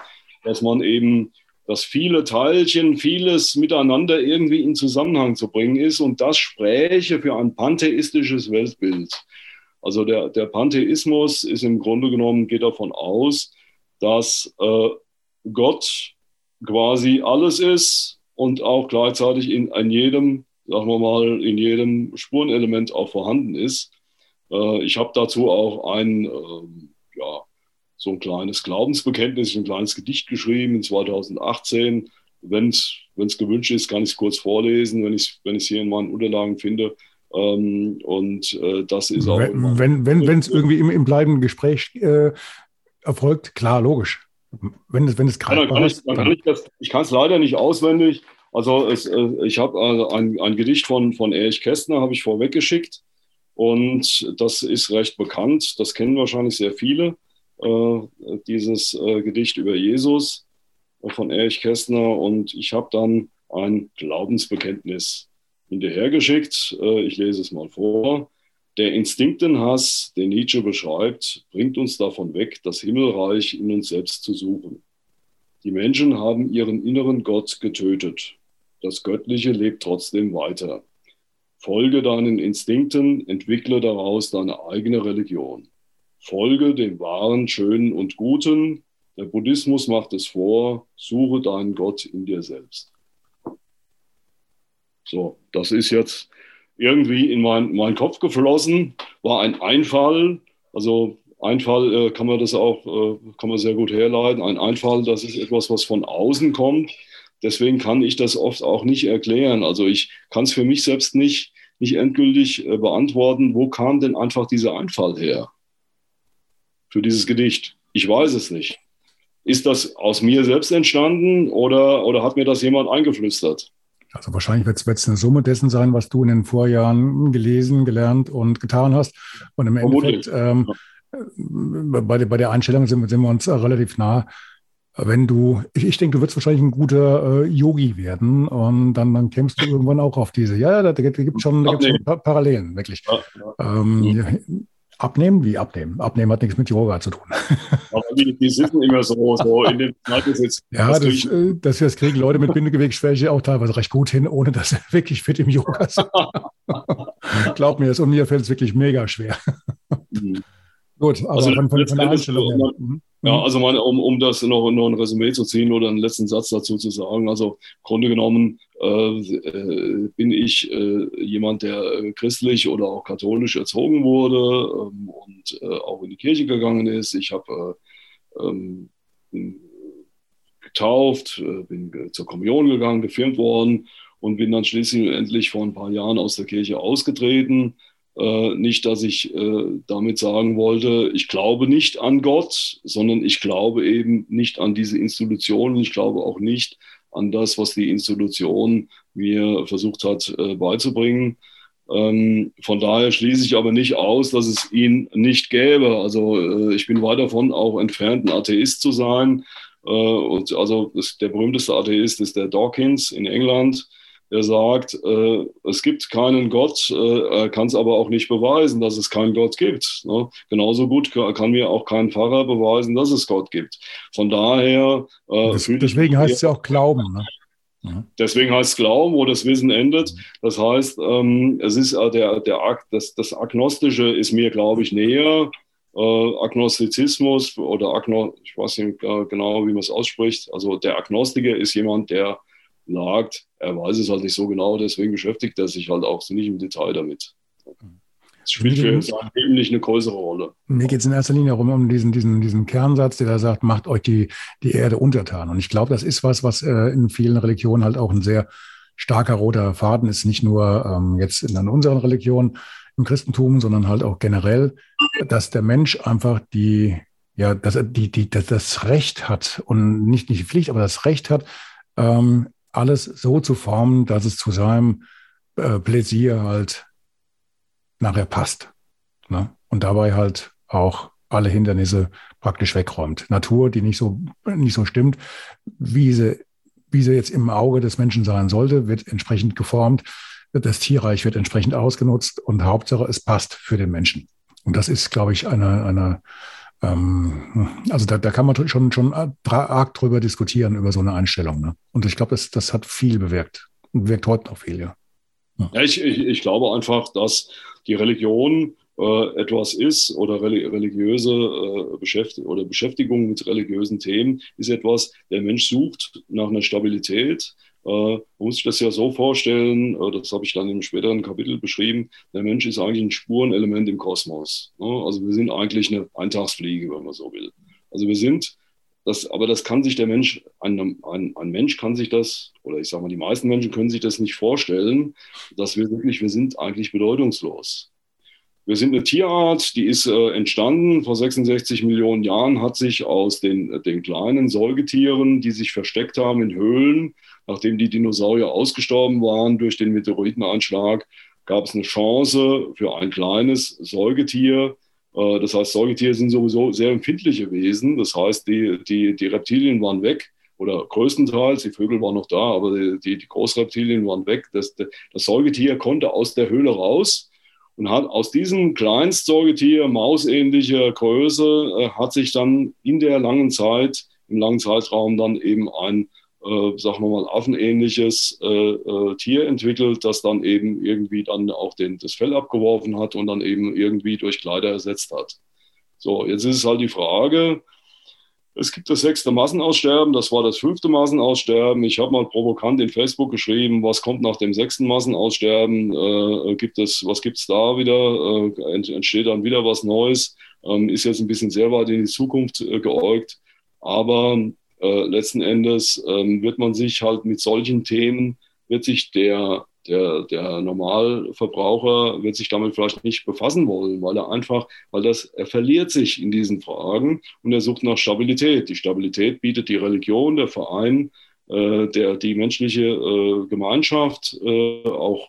dass man eben, dass viele Teilchen, vieles miteinander irgendwie in Zusammenhang zu bringen ist und das spräche für ein pantheistisches Weltbild. Also der, der Pantheismus ist im Grunde genommen, geht davon aus, dass äh, Gott quasi alles ist und auch gleichzeitig in, in jedem, sagen wir mal, in jedem Spurenelement auch vorhanden ist. Äh, ich habe dazu auch ein, äh, ja, so ein kleines Glaubensbekenntnis, ein kleines Gedicht geschrieben in 2018. Wenn es gewünscht ist, kann ich es kurz vorlesen, wenn ich es hier in meinen Unterlagen finde. Ähm, und äh, das ist auch. Wenn wenn wenn es irgendwie im, im bleibenden Gespräch äh, erfolgt, klar, logisch. Wenn es wenn es ja, ist. Dann kann ich, das, ich kann es leider nicht auswendig. Also es, äh, ich habe also ein, ein Gedicht von, von Erich Kästner, habe ich vorweggeschickt. Und das ist recht bekannt. Das kennen wahrscheinlich sehr viele. Äh, dieses äh, Gedicht über Jesus von Erich Kästner. Und ich habe dann ein Glaubensbekenntnis hinterhergeschickt. Äh, ich lese es mal vor. Der Instinktenhass, den Nietzsche beschreibt, bringt uns davon weg, das Himmelreich in uns selbst zu suchen. Die Menschen haben ihren inneren Gott getötet. Das Göttliche lebt trotzdem weiter. Folge deinen Instinkten, entwickle daraus deine eigene Religion. Folge dem Wahren, Schönen und Guten. Der Buddhismus macht es vor, suche deinen Gott in dir selbst. So, das ist jetzt irgendwie in meinen mein Kopf geflossen, war ein Einfall. Also Einfall äh, kann man das auch, äh, kann man sehr gut herleiten. Ein Einfall, das ist etwas, was von außen kommt. Deswegen kann ich das oft auch nicht erklären. Also ich kann es für mich selbst nicht, nicht endgültig äh, beantworten. Wo kam denn einfach dieser Einfall her für dieses Gedicht? Ich weiß es nicht. Ist das aus mir selbst entstanden oder, oder hat mir das jemand eingeflüstert? Also wahrscheinlich wird es eine Summe dessen sein, was du in den Vorjahren gelesen, gelernt und getan hast. Und im Endeffekt, ähm, bei, bei, der Einstellung sind, sind wir uns relativ nah. Wenn du, ich, ich denke, du wirst wahrscheinlich ein guter äh, Yogi werden und dann, dann kämpfst du irgendwann auch auf diese. Ja, da, da gibt es schon, schon Parallelen, wirklich. Ja, ja. Ähm, mhm. Abnehmen? Wie abnehmen? Abnehmen hat nichts mit Yoga zu tun. <laughs> Aber die, die sitzen immer so, so in den Zeitgesetz. Ja, das, äh, das, das kriegen Leute mit Bindegewebsschwäche auch teilweise recht gut hin, ohne dass sie <laughs> wirklich fit im Yoga sind. <laughs> Glaub mir, das und mir fällt es wirklich mega schwer. Mhm. Gut, aber also von, von, von der Einstellung her. Mhm. Ja, also meine, um, um das noch, noch ein Resümee zu ziehen oder einen letzten Satz dazu zu sagen. Also im Grunde genommen äh, äh, bin ich äh, jemand, der äh, christlich oder auch katholisch erzogen wurde ähm, und äh, auch in die Kirche gegangen ist. Ich habe äh, ähm, getauft, bin zur Kommunion gegangen, gefilmt worden und bin dann schließlich endlich vor ein paar Jahren aus der Kirche ausgetreten äh, nicht, dass ich äh, damit sagen wollte, ich glaube nicht an Gott, sondern ich glaube eben nicht an diese Institution und ich glaube auch nicht an das, was die Institution mir versucht hat äh, beizubringen. Ähm, von daher schließe ich aber nicht aus, dass es ihn nicht gäbe. Also äh, ich bin weit davon auch entfernt, ein Atheist zu sein. Äh, und also das, der berühmteste Atheist ist der Dawkins in England der sagt, äh, es gibt keinen Gott, äh, er kann es aber auch nicht beweisen, dass es keinen Gott gibt. Ne? Genauso gut kann mir auch kein Pfarrer beweisen, dass es Gott gibt. Von daher. Äh, das, deswegen heißt es ja auch Glauben. Ne? Deswegen heißt es Glauben, wo das Wissen endet. Das heißt, ähm, es ist äh, der, der das, das Agnostische ist mir, glaube ich, näher. Äh, Agnostizismus oder Agno, ich weiß nicht äh, genau, wie man es ausspricht. Also der Agnostiker ist jemand, der sagt, er weiß es halt nicht so genau, deswegen beschäftigt er sich halt auch so nicht im Detail damit. Es spielt für sein Leben nicht eine größere Rolle. Mir geht es in erster Linie darum, um diesen, diesen, diesen Kernsatz, der da sagt, macht euch die, die Erde untertan. Und ich glaube, das ist was, was äh, in vielen Religionen halt auch ein sehr starker roter Faden ist, nicht nur ähm, jetzt in unseren Religionen im Christentum, sondern halt auch generell, dass der Mensch einfach die, ja, dass er die, die, das Recht hat und nicht, nicht die Pflicht, aber das Recht hat, ähm, alles so zu formen, dass es zu seinem äh, Pläsier halt nachher passt. Ne? Und dabei halt auch alle Hindernisse praktisch wegräumt. Natur, die nicht so, nicht so stimmt, wie sie wie sie jetzt im Auge des Menschen sein sollte, wird entsprechend geformt. Das Tierreich wird entsprechend ausgenutzt und Hauptsache, es passt für den Menschen. Und das ist, glaube ich, eine, eine also da, da kann man schon, schon arg drüber diskutieren, über so eine Einstellung. Ne? Und ich glaube, das, das hat viel bewirkt und wirkt heute noch viel, ja. ja. ich, ich, ich glaube einfach, dass die Religion äh, etwas ist oder religiöse äh, Beschäftigung oder Beschäftigung mit religiösen Themen ist etwas, der Mensch sucht nach einer Stabilität. Äh, man muss sich das ja so vorstellen, äh, das habe ich dann im späteren Kapitel beschrieben, der Mensch ist eigentlich ein Spurenelement im Kosmos. Ne? Also wir sind eigentlich eine Eintagsfliege, wenn man so will. Also wir sind das, aber das kann sich der Mensch, ein, ein, ein Mensch kann sich das, oder ich sage mal, die meisten Menschen können sich das nicht vorstellen, dass wir wirklich, wir sind eigentlich bedeutungslos. Wir sind eine Tierart, die ist äh, entstanden vor 66 Millionen Jahren, hat sich aus den, den kleinen Säugetieren, die sich versteckt haben in Höhlen, nachdem die Dinosaurier ausgestorben waren durch den Meteoriteneinschlag, gab es eine Chance für ein kleines Säugetier. Äh, das heißt, Säugetiere sind sowieso sehr empfindliche Wesen. Das heißt, die, die, die Reptilien waren weg oder größtenteils, die Vögel waren noch da, aber die, die, Großreptilien waren weg. Das, das Säugetier konnte aus der Höhle raus und hat aus diesem Kleinstsäugetier, mausähnlicher Größe, äh, hat sich dann in der langen Zeit, im langen Zeitraum dann eben ein, äh, sagen wir mal, affenähnliches äh, äh, Tier entwickelt, das dann eben irgendwie dann auch den, das Fell abgeworfen hat und dann eben irgendwie durch Kleider ersetzt hat. So, jetzt ist es halt die Frage, es gibt das sechste Massenaussterben, das war das fünfte Massenaussterben. Ich habe mal provokant in Facebook geschrieben, was kommt nach dem sechsten Massenaussterben? Äh, gibt es, was gibt es da wieder? Äh, entsteht dann wieder was Neues? Ähm, ist jetzt ein bisschen sehr weit in die Zukunft äh, geäugt. Aber äh, letzten Endes ähm, wird man sich halt mit solchen Themen, wird sich der der, der Normalverbraucher wird sich damit vielleicht nicht befassen wollen, weil er einfach, weil das, er verliert sich in diesen Fragen und er sucht nach Stabilität. Die Stabilität bietet die Religion, der Verein, äh, der, die menschliche äh, Gemeinschaft, äh, auch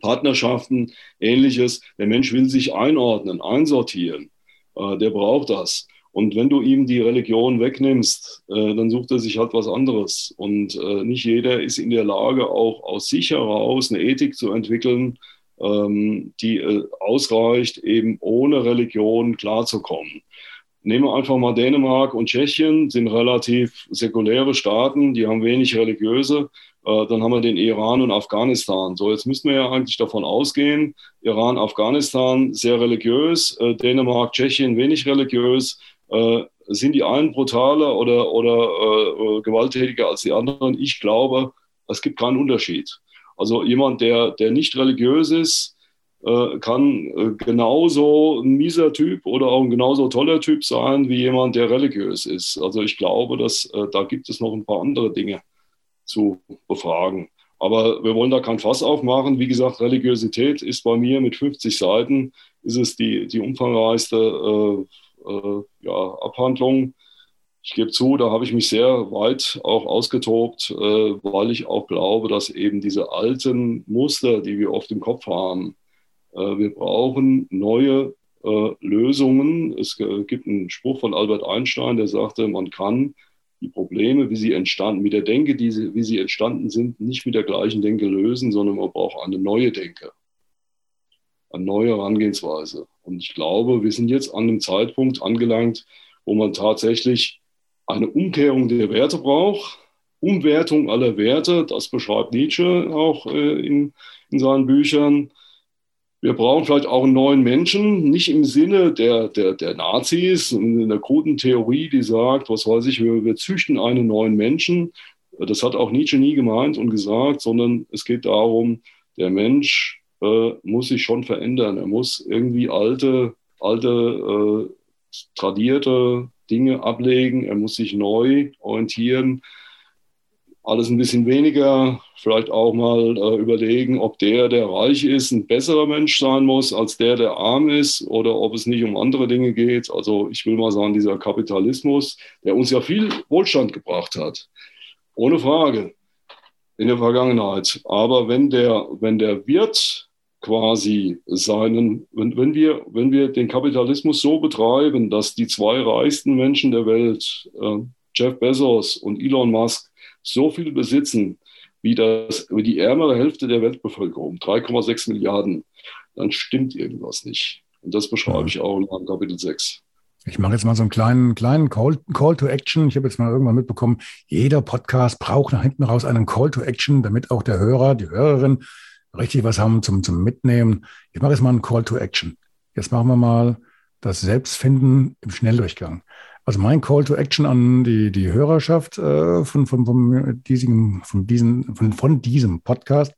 Partnerschaften, ähnliches. Der Mensch will sich einordnen, einsortieren. Äh, der braucht das. Und wenn du ihm die Religion wegnimmst, äh, dann sucht er sich halt was anderes. Und äh, nicht jeder ist in der Lage, auch aus sich heraus eine Ethik zu entwickeln, ähm, die äh, ausreicht, eben ohne Religion klarzukommen. Nehmen wir einfach mal Dänemark und Tschechien, sind relativ säkuläre Staaten, die haben wenig religiöse. Äh, dann haben wir den Iran und Afghanistan. So, jetzt müssten wir ja eigentlich davon ausgehen, Iran, Afghanistan sehr religiös, äh, Dänemark, Tschechien wenig religiös. Äh, sind die einen brutaler oder, oder äh, äh, gewalttätiger als die anderen? Ich glaube, es gibt keinen Unterschied. Also jemand, der, der nicht religiös ist, äh, kann äh, genauso ein mieser Typ oder auch ein genauso toller Typ sein wie jemand, der religiös ist. Also ich glaube, dass äh, da gibt es noch ein paar andere Dinge zu befragen. Aber wir wollen da kein Fass aufmachen. Wie gesagt, Religiosität ist bei mir mit 50 Seiten, ist es die, die umfangreichste äh, ja, Abhandlung. Ich gebe zu, da habe ich mich sehr weit auch ausgetobt, äh, weil ich auch glaube, dass eben diese alten Muster, die wir oft im Kopf haben, äh, wir brauchen neue äh, Lösungen. Es gibt einen Spruch von Albert Einstein, der sagte, man kann die Probleme, wie sie entstanden, mit der Denke, die sie, wie sie entstanden sind, nicht mit der gleichen Denke lösen, sondern man braucht eine neue Denke eine neue Herangehensweise. Und ich glaube, wir sind jetzt an einem Zeitpunkt angelangt, wo man tatsächlich eine Umkehrung der Werte braucht, Umwertung aller Werte, das beschreibt Nietzsche auch äh, in, in seinen Büchern. Wir brauchen vielleicht auch einen neuen Menschen, nicht im Sinne der, der, der Nazis, in der kruden Theorie, die sagt, was weiß ich, wir, wir züchten einen neuen Menschen. Das hat auch Nietzsche nie gemeint und gesagt, sondern es geht darum, der Mensch äh, muss sich schon verändern. Er muss irgendwie alte, alte, äh, tradierte Dinge ablegen. Er muss sich neu orientieren. Alles ein bisschen weniger, vielleicht auch mal äh, überlegen, ob der, der reich ist, ein besserer Mensch sein muss als der, der arm ist oder ob es nicht um andere Dinge geht. Also ich will mal sagen, dieser Kapitalismus, der uns ja viel Wohlstand gebracht hat, ohne Frage in der Vergangenheit. Aber wenn der, wenn der Wirt quasi seinen, wenn, wenn, wir, wenn wir den Kapitalismus so betreiben, dass die zwei reichsten Menschen der Welt, äh, Jeff Bezos und Elon Musk, so viel besitzen wie, das, wie die ärmere Hälfte der Weltbevölkerung, 3,6 Milliarden, dann stimmt irgendwas nicht. Und das beschreibe ich auch in meinem Kapitel 6. Ich mache jetzt mal so einen kleinen, kleinen Call, Call to Action. Ich habe jetzt mal irgendwann mitbekommen, jeder Podcast braucht nach hinten raus einen Call to Action, damit auch der Hörer, die Hörerin richtig was haben zum, zum Mitnehmen. Ich mache jetzt mal einen Call to Action. Jetzt machen wir mal das Selbstfinden im Schnelldurchgang. Also mein Call to Action an die, die Hörerschaft äh, von, von, von, diesem, von, diesen, von, von diesem Podcast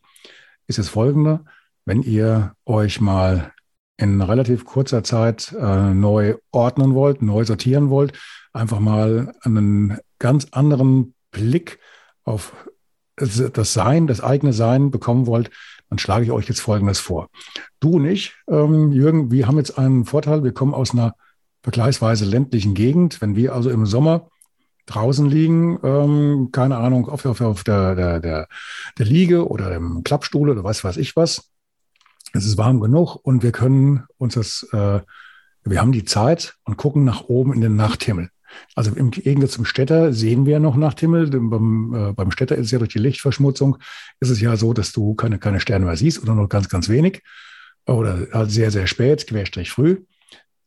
ist es folgender. Wenn ihr euch mal in relativ kurzer Zeit äh, neu ordnen wollt, neu sortieren wollt, einfach mal einen ganz anderen Blick auf das Sein, das eigene Sein bekommen wollt, dann schlage ich euch jetzt Folgendes vor. Du und ich, ähm, Jürgen, wir haben jetzt einen Vorteil. Wir kommen aus einer vergleichsweise ländlichen Gegend. Wenn wir also im Sommer draußen liegen, ähm, keine Ahnung, auf, auf, auf der, der, der, der Liege oder im Klappstuhl oder was weiß ich was, es ist warm genug und wir können uns das, äh, wir haben die Zeit und gucken nach oben in den Nachthimmel. Also im Gegensatz zum Städter sehen wir noch Nachthimmel. Beim, äh, beim Städter ist es ja durch die Lichtverschmutzung, ist es ja so, dass du keine, keine Sterne mehr siehst oder nur ganz, ganz wenig oder halt sehr, sehr spät, querstrich früh.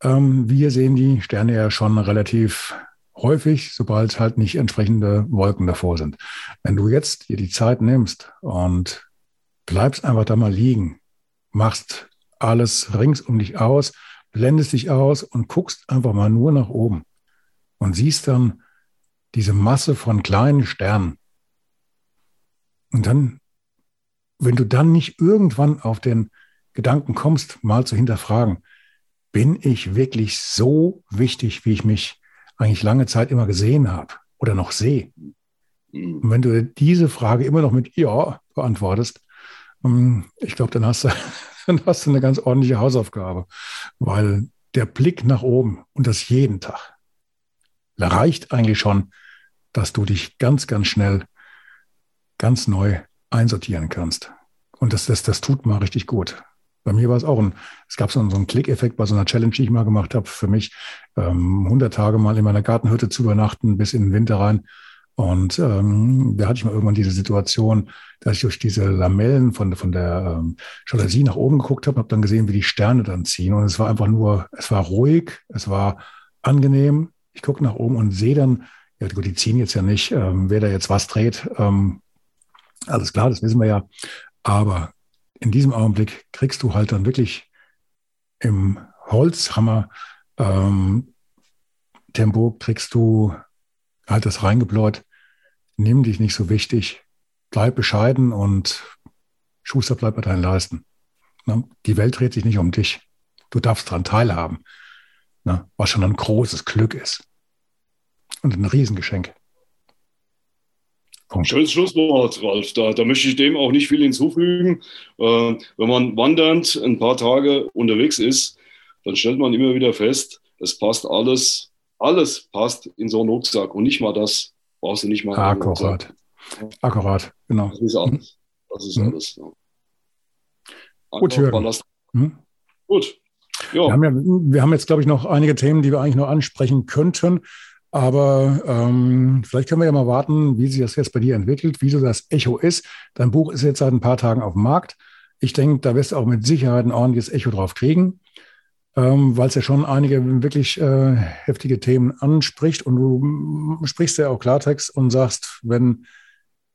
Ähm, wir sehen die Sterne ja schon relativ häufig, sobald halt nicht entsprechende Wolken davor sind. Wenn du jetzt dir die Zeit nimmst und bleibst einfach da mal liegen, machst alles rings um dich aus, blendest dich aus und guckst einfach mal nur nach oben und siehst dann diese Masse von kleinen Sternen. Und dann, wenn du dann nicht irgendwann auf den Gedanken kommst, mal zu hinterfragen, bin ich wirklich so wichtig, wie ich mich eigentlich lange Zeit immer gesehen habe oder noch sehe? Mhm. Und wenn du diese Frage immer noch mit Ja beantwortest, ähm, ich glaube, dann hast du, <laughs> dann hast du eine ganz ordentliche Hausaufgabe, weil der Blick nach oben und das jeden Tag reicht eigentlich schon, dass du dich ganz, ganz schnell ganz neu einsortieren kannst. Und das, das, das tut mal richtig gut. Bei mir war es auch ein, es gab so einen, so einen Klickeffekt bei so einer Challenge, die ich mal gemacht habe, für mich ähm, 100 Tage mal in meiner Gartenhütte zu übernachten bis in den Winter rein. Und ähm, da hatte ich mal irgendwann diese Situation, dass ich durch diese Lamellen von, von der ähm, Jalousie nach oben geguckt habe und habe dann gesehen, wie die Sterne dann ziehen. Und es war einfach nur, es war ruhig, es war angenehm. Ich gucke nach oben und sehe dann, ja gut, die ziehen jetzt ja nicht, ähm, wer da jetzt was dreht. Ähm, alles klar, das wissen wir ja. Aber in diesem Augenblick kriegst du halt dann wirklich im Holzhammer ähm, Tempo kriegst du halt das reingebläut. Nimm dich nicht so wichtig, bleib bescheiden und Schuster bleibt bei deinen Leisten. Ne? Die Welt dreht sich nicht um dich. Du darfst daran teilhaben, ne? was schon ein großes Glück ist und ein Riesengeschenk. Punkt. Schönes Schlusswort, Ralf. Da, da, möchte ich dem auch nicht viel hinzufügen. Äh, wenn man wandernd ein paar Tage unterwegs ist, dann stellt man immer wieder fest, es passt alles, alles passt in so einen Rucksack und nicht mal das brauchst du nicht mal. Akkurat. Akkurat, genau. Das ist alles. Das ist mhm. alles. Ja. Gut, Jürgen. Mhm. Gut. Ja. Wir, haben ja, wir haben jetzt, glaube ich, noch einige Themen, die wir eigentlich noch ansprechen könnten. Aber ähm, vielleicht können wir ja mal warten, wie sich das jetzt bei dir entwickelt, wie so das Echo ist. Dein Buch ist jetzt seit ein paar Tagen auf dem Markt. Ich denke, da wirst du auch mit Sicherheit ein ordentliches Echo drauf kriegen, ähm, weil es ja schon einige wirklich äh, heftige Themen anspricht. Und du sprichst ja auch Klartext und sagst, wenn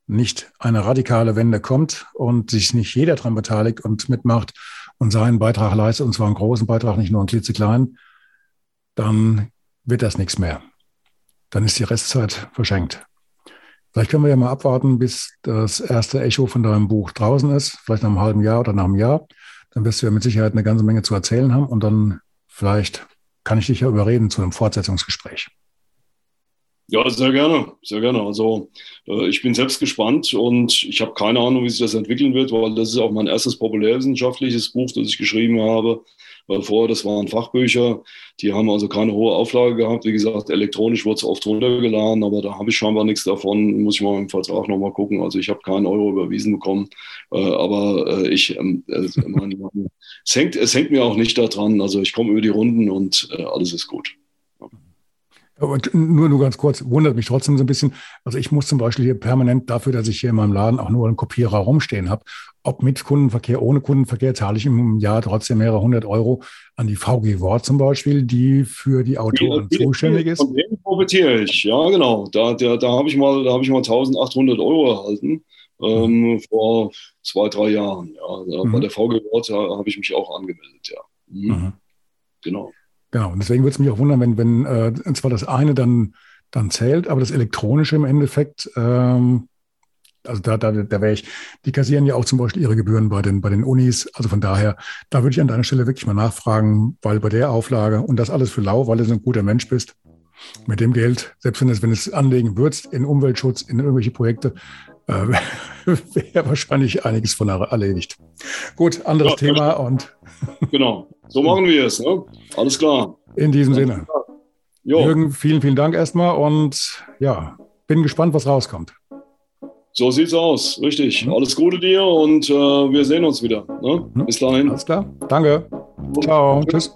nicht eine radikale Wende kommt und sich nicht jeder daran beteiligt und mitmacht und seinen Beitrag leistet, und zwar einen großen Beitrag, nicht nur einen klitzekleinen, dann wird das nichts mehr dann ist die Restzeit verschenkt. Vielleicht können wir ja mal abwarten, bis das erste Echo von deinem Buch draußen ist, vielleicht nach einem halben Jahr oder nach einem Jahr. Dann wirst du ja mit Sicherheit eine ganze Menge zu erzählen haben und dann vielleicht kann ich dich ja überreden zu einem Fortsetzungsgespräch. Ja, sehr gerne, sehr gerne. Also äh, ich bin selbst gespannt und ich habe keine Ahnung, wie sich das entwickeln wird, weil das ist auch mein erstes populärwissenschaftliches Buch, das ich geschrieben habe weil vorher das waren Fachbücher, die haben also keine hohe Auflage gehabt. Wie gesagt, elektronisch wurde es oft runtergeladen, aber da habe ich scheinbar nichts davon. Muss ich mal im Vertrag nochmal gucken. Also ich habe keinen Euro überwiesen bekommen, äh, aber äh, ich, ähm, äh, es, hängt, es hängt mir auch nicht daran. Also ich komme über die Runden und äh, alles ist gut. Ja. Und nur, nur ganz kurz, wundert mich trotzdem so ein bisschen. Also ich muss zum Beispiel hier permanent dafür, dass ich hier in meinem Laden auch nur einen Kopierer rumstehen habe, ob mit Kundenverkehr, ohne Kundenverkehr, zahle ich im Jahr trotzdem mehrere hundert Euro an die VG Wort zum Beispiel, die für die Autoren die, zuständig ist. Von denen profitiere ich, ja genau. Da, da, da habe ich mal, da habe ich mal 1800 Euro erhalten. Ähm, mhm. vor zwei, drei Jahren. Ja. Mhm. Bei der VG Wort habe ich mich auch angemeldet, ja. Mhm. mhm. Genau. Genau, und deswegen würde es mich auch wundern, wenn, wenn äh, zwar das eine dann, dann zählt, aber das Elektronische im Endeffekt, ähm, also da, da, da wäre ich, die kassieren ja auch zum Beispiel ihre Gebühren bei den, bei den Unis. Also von daher, da würde ich an deiner Stelle wirklich mal nachfragen, weil bei der Auflage und das alles für lau, weil du so ein guter Mensch bist, mit dem Geld, selbst wenn es, wenn es anlegen würdest in Umweltschutz, in irgendwelche Projekte, äh, <laughs> wäre wahrscheinlich einiges von erledigt. Gut, anderes ja, Thema und. <laughs> genau, so machen wir es. Ne? Alles klar. In diesem Sinne. Jo. Jürgen, vielen, vielen Dank erstmal und ja, bin gespannt, was rauskommt. So sieht's aus, richtig. Mhm. Alles Gute dir und äh, wir sehen uns wieder. Ne? Mhm. Bis dahin. Alles klar. Danke. Ciao. Tschüss.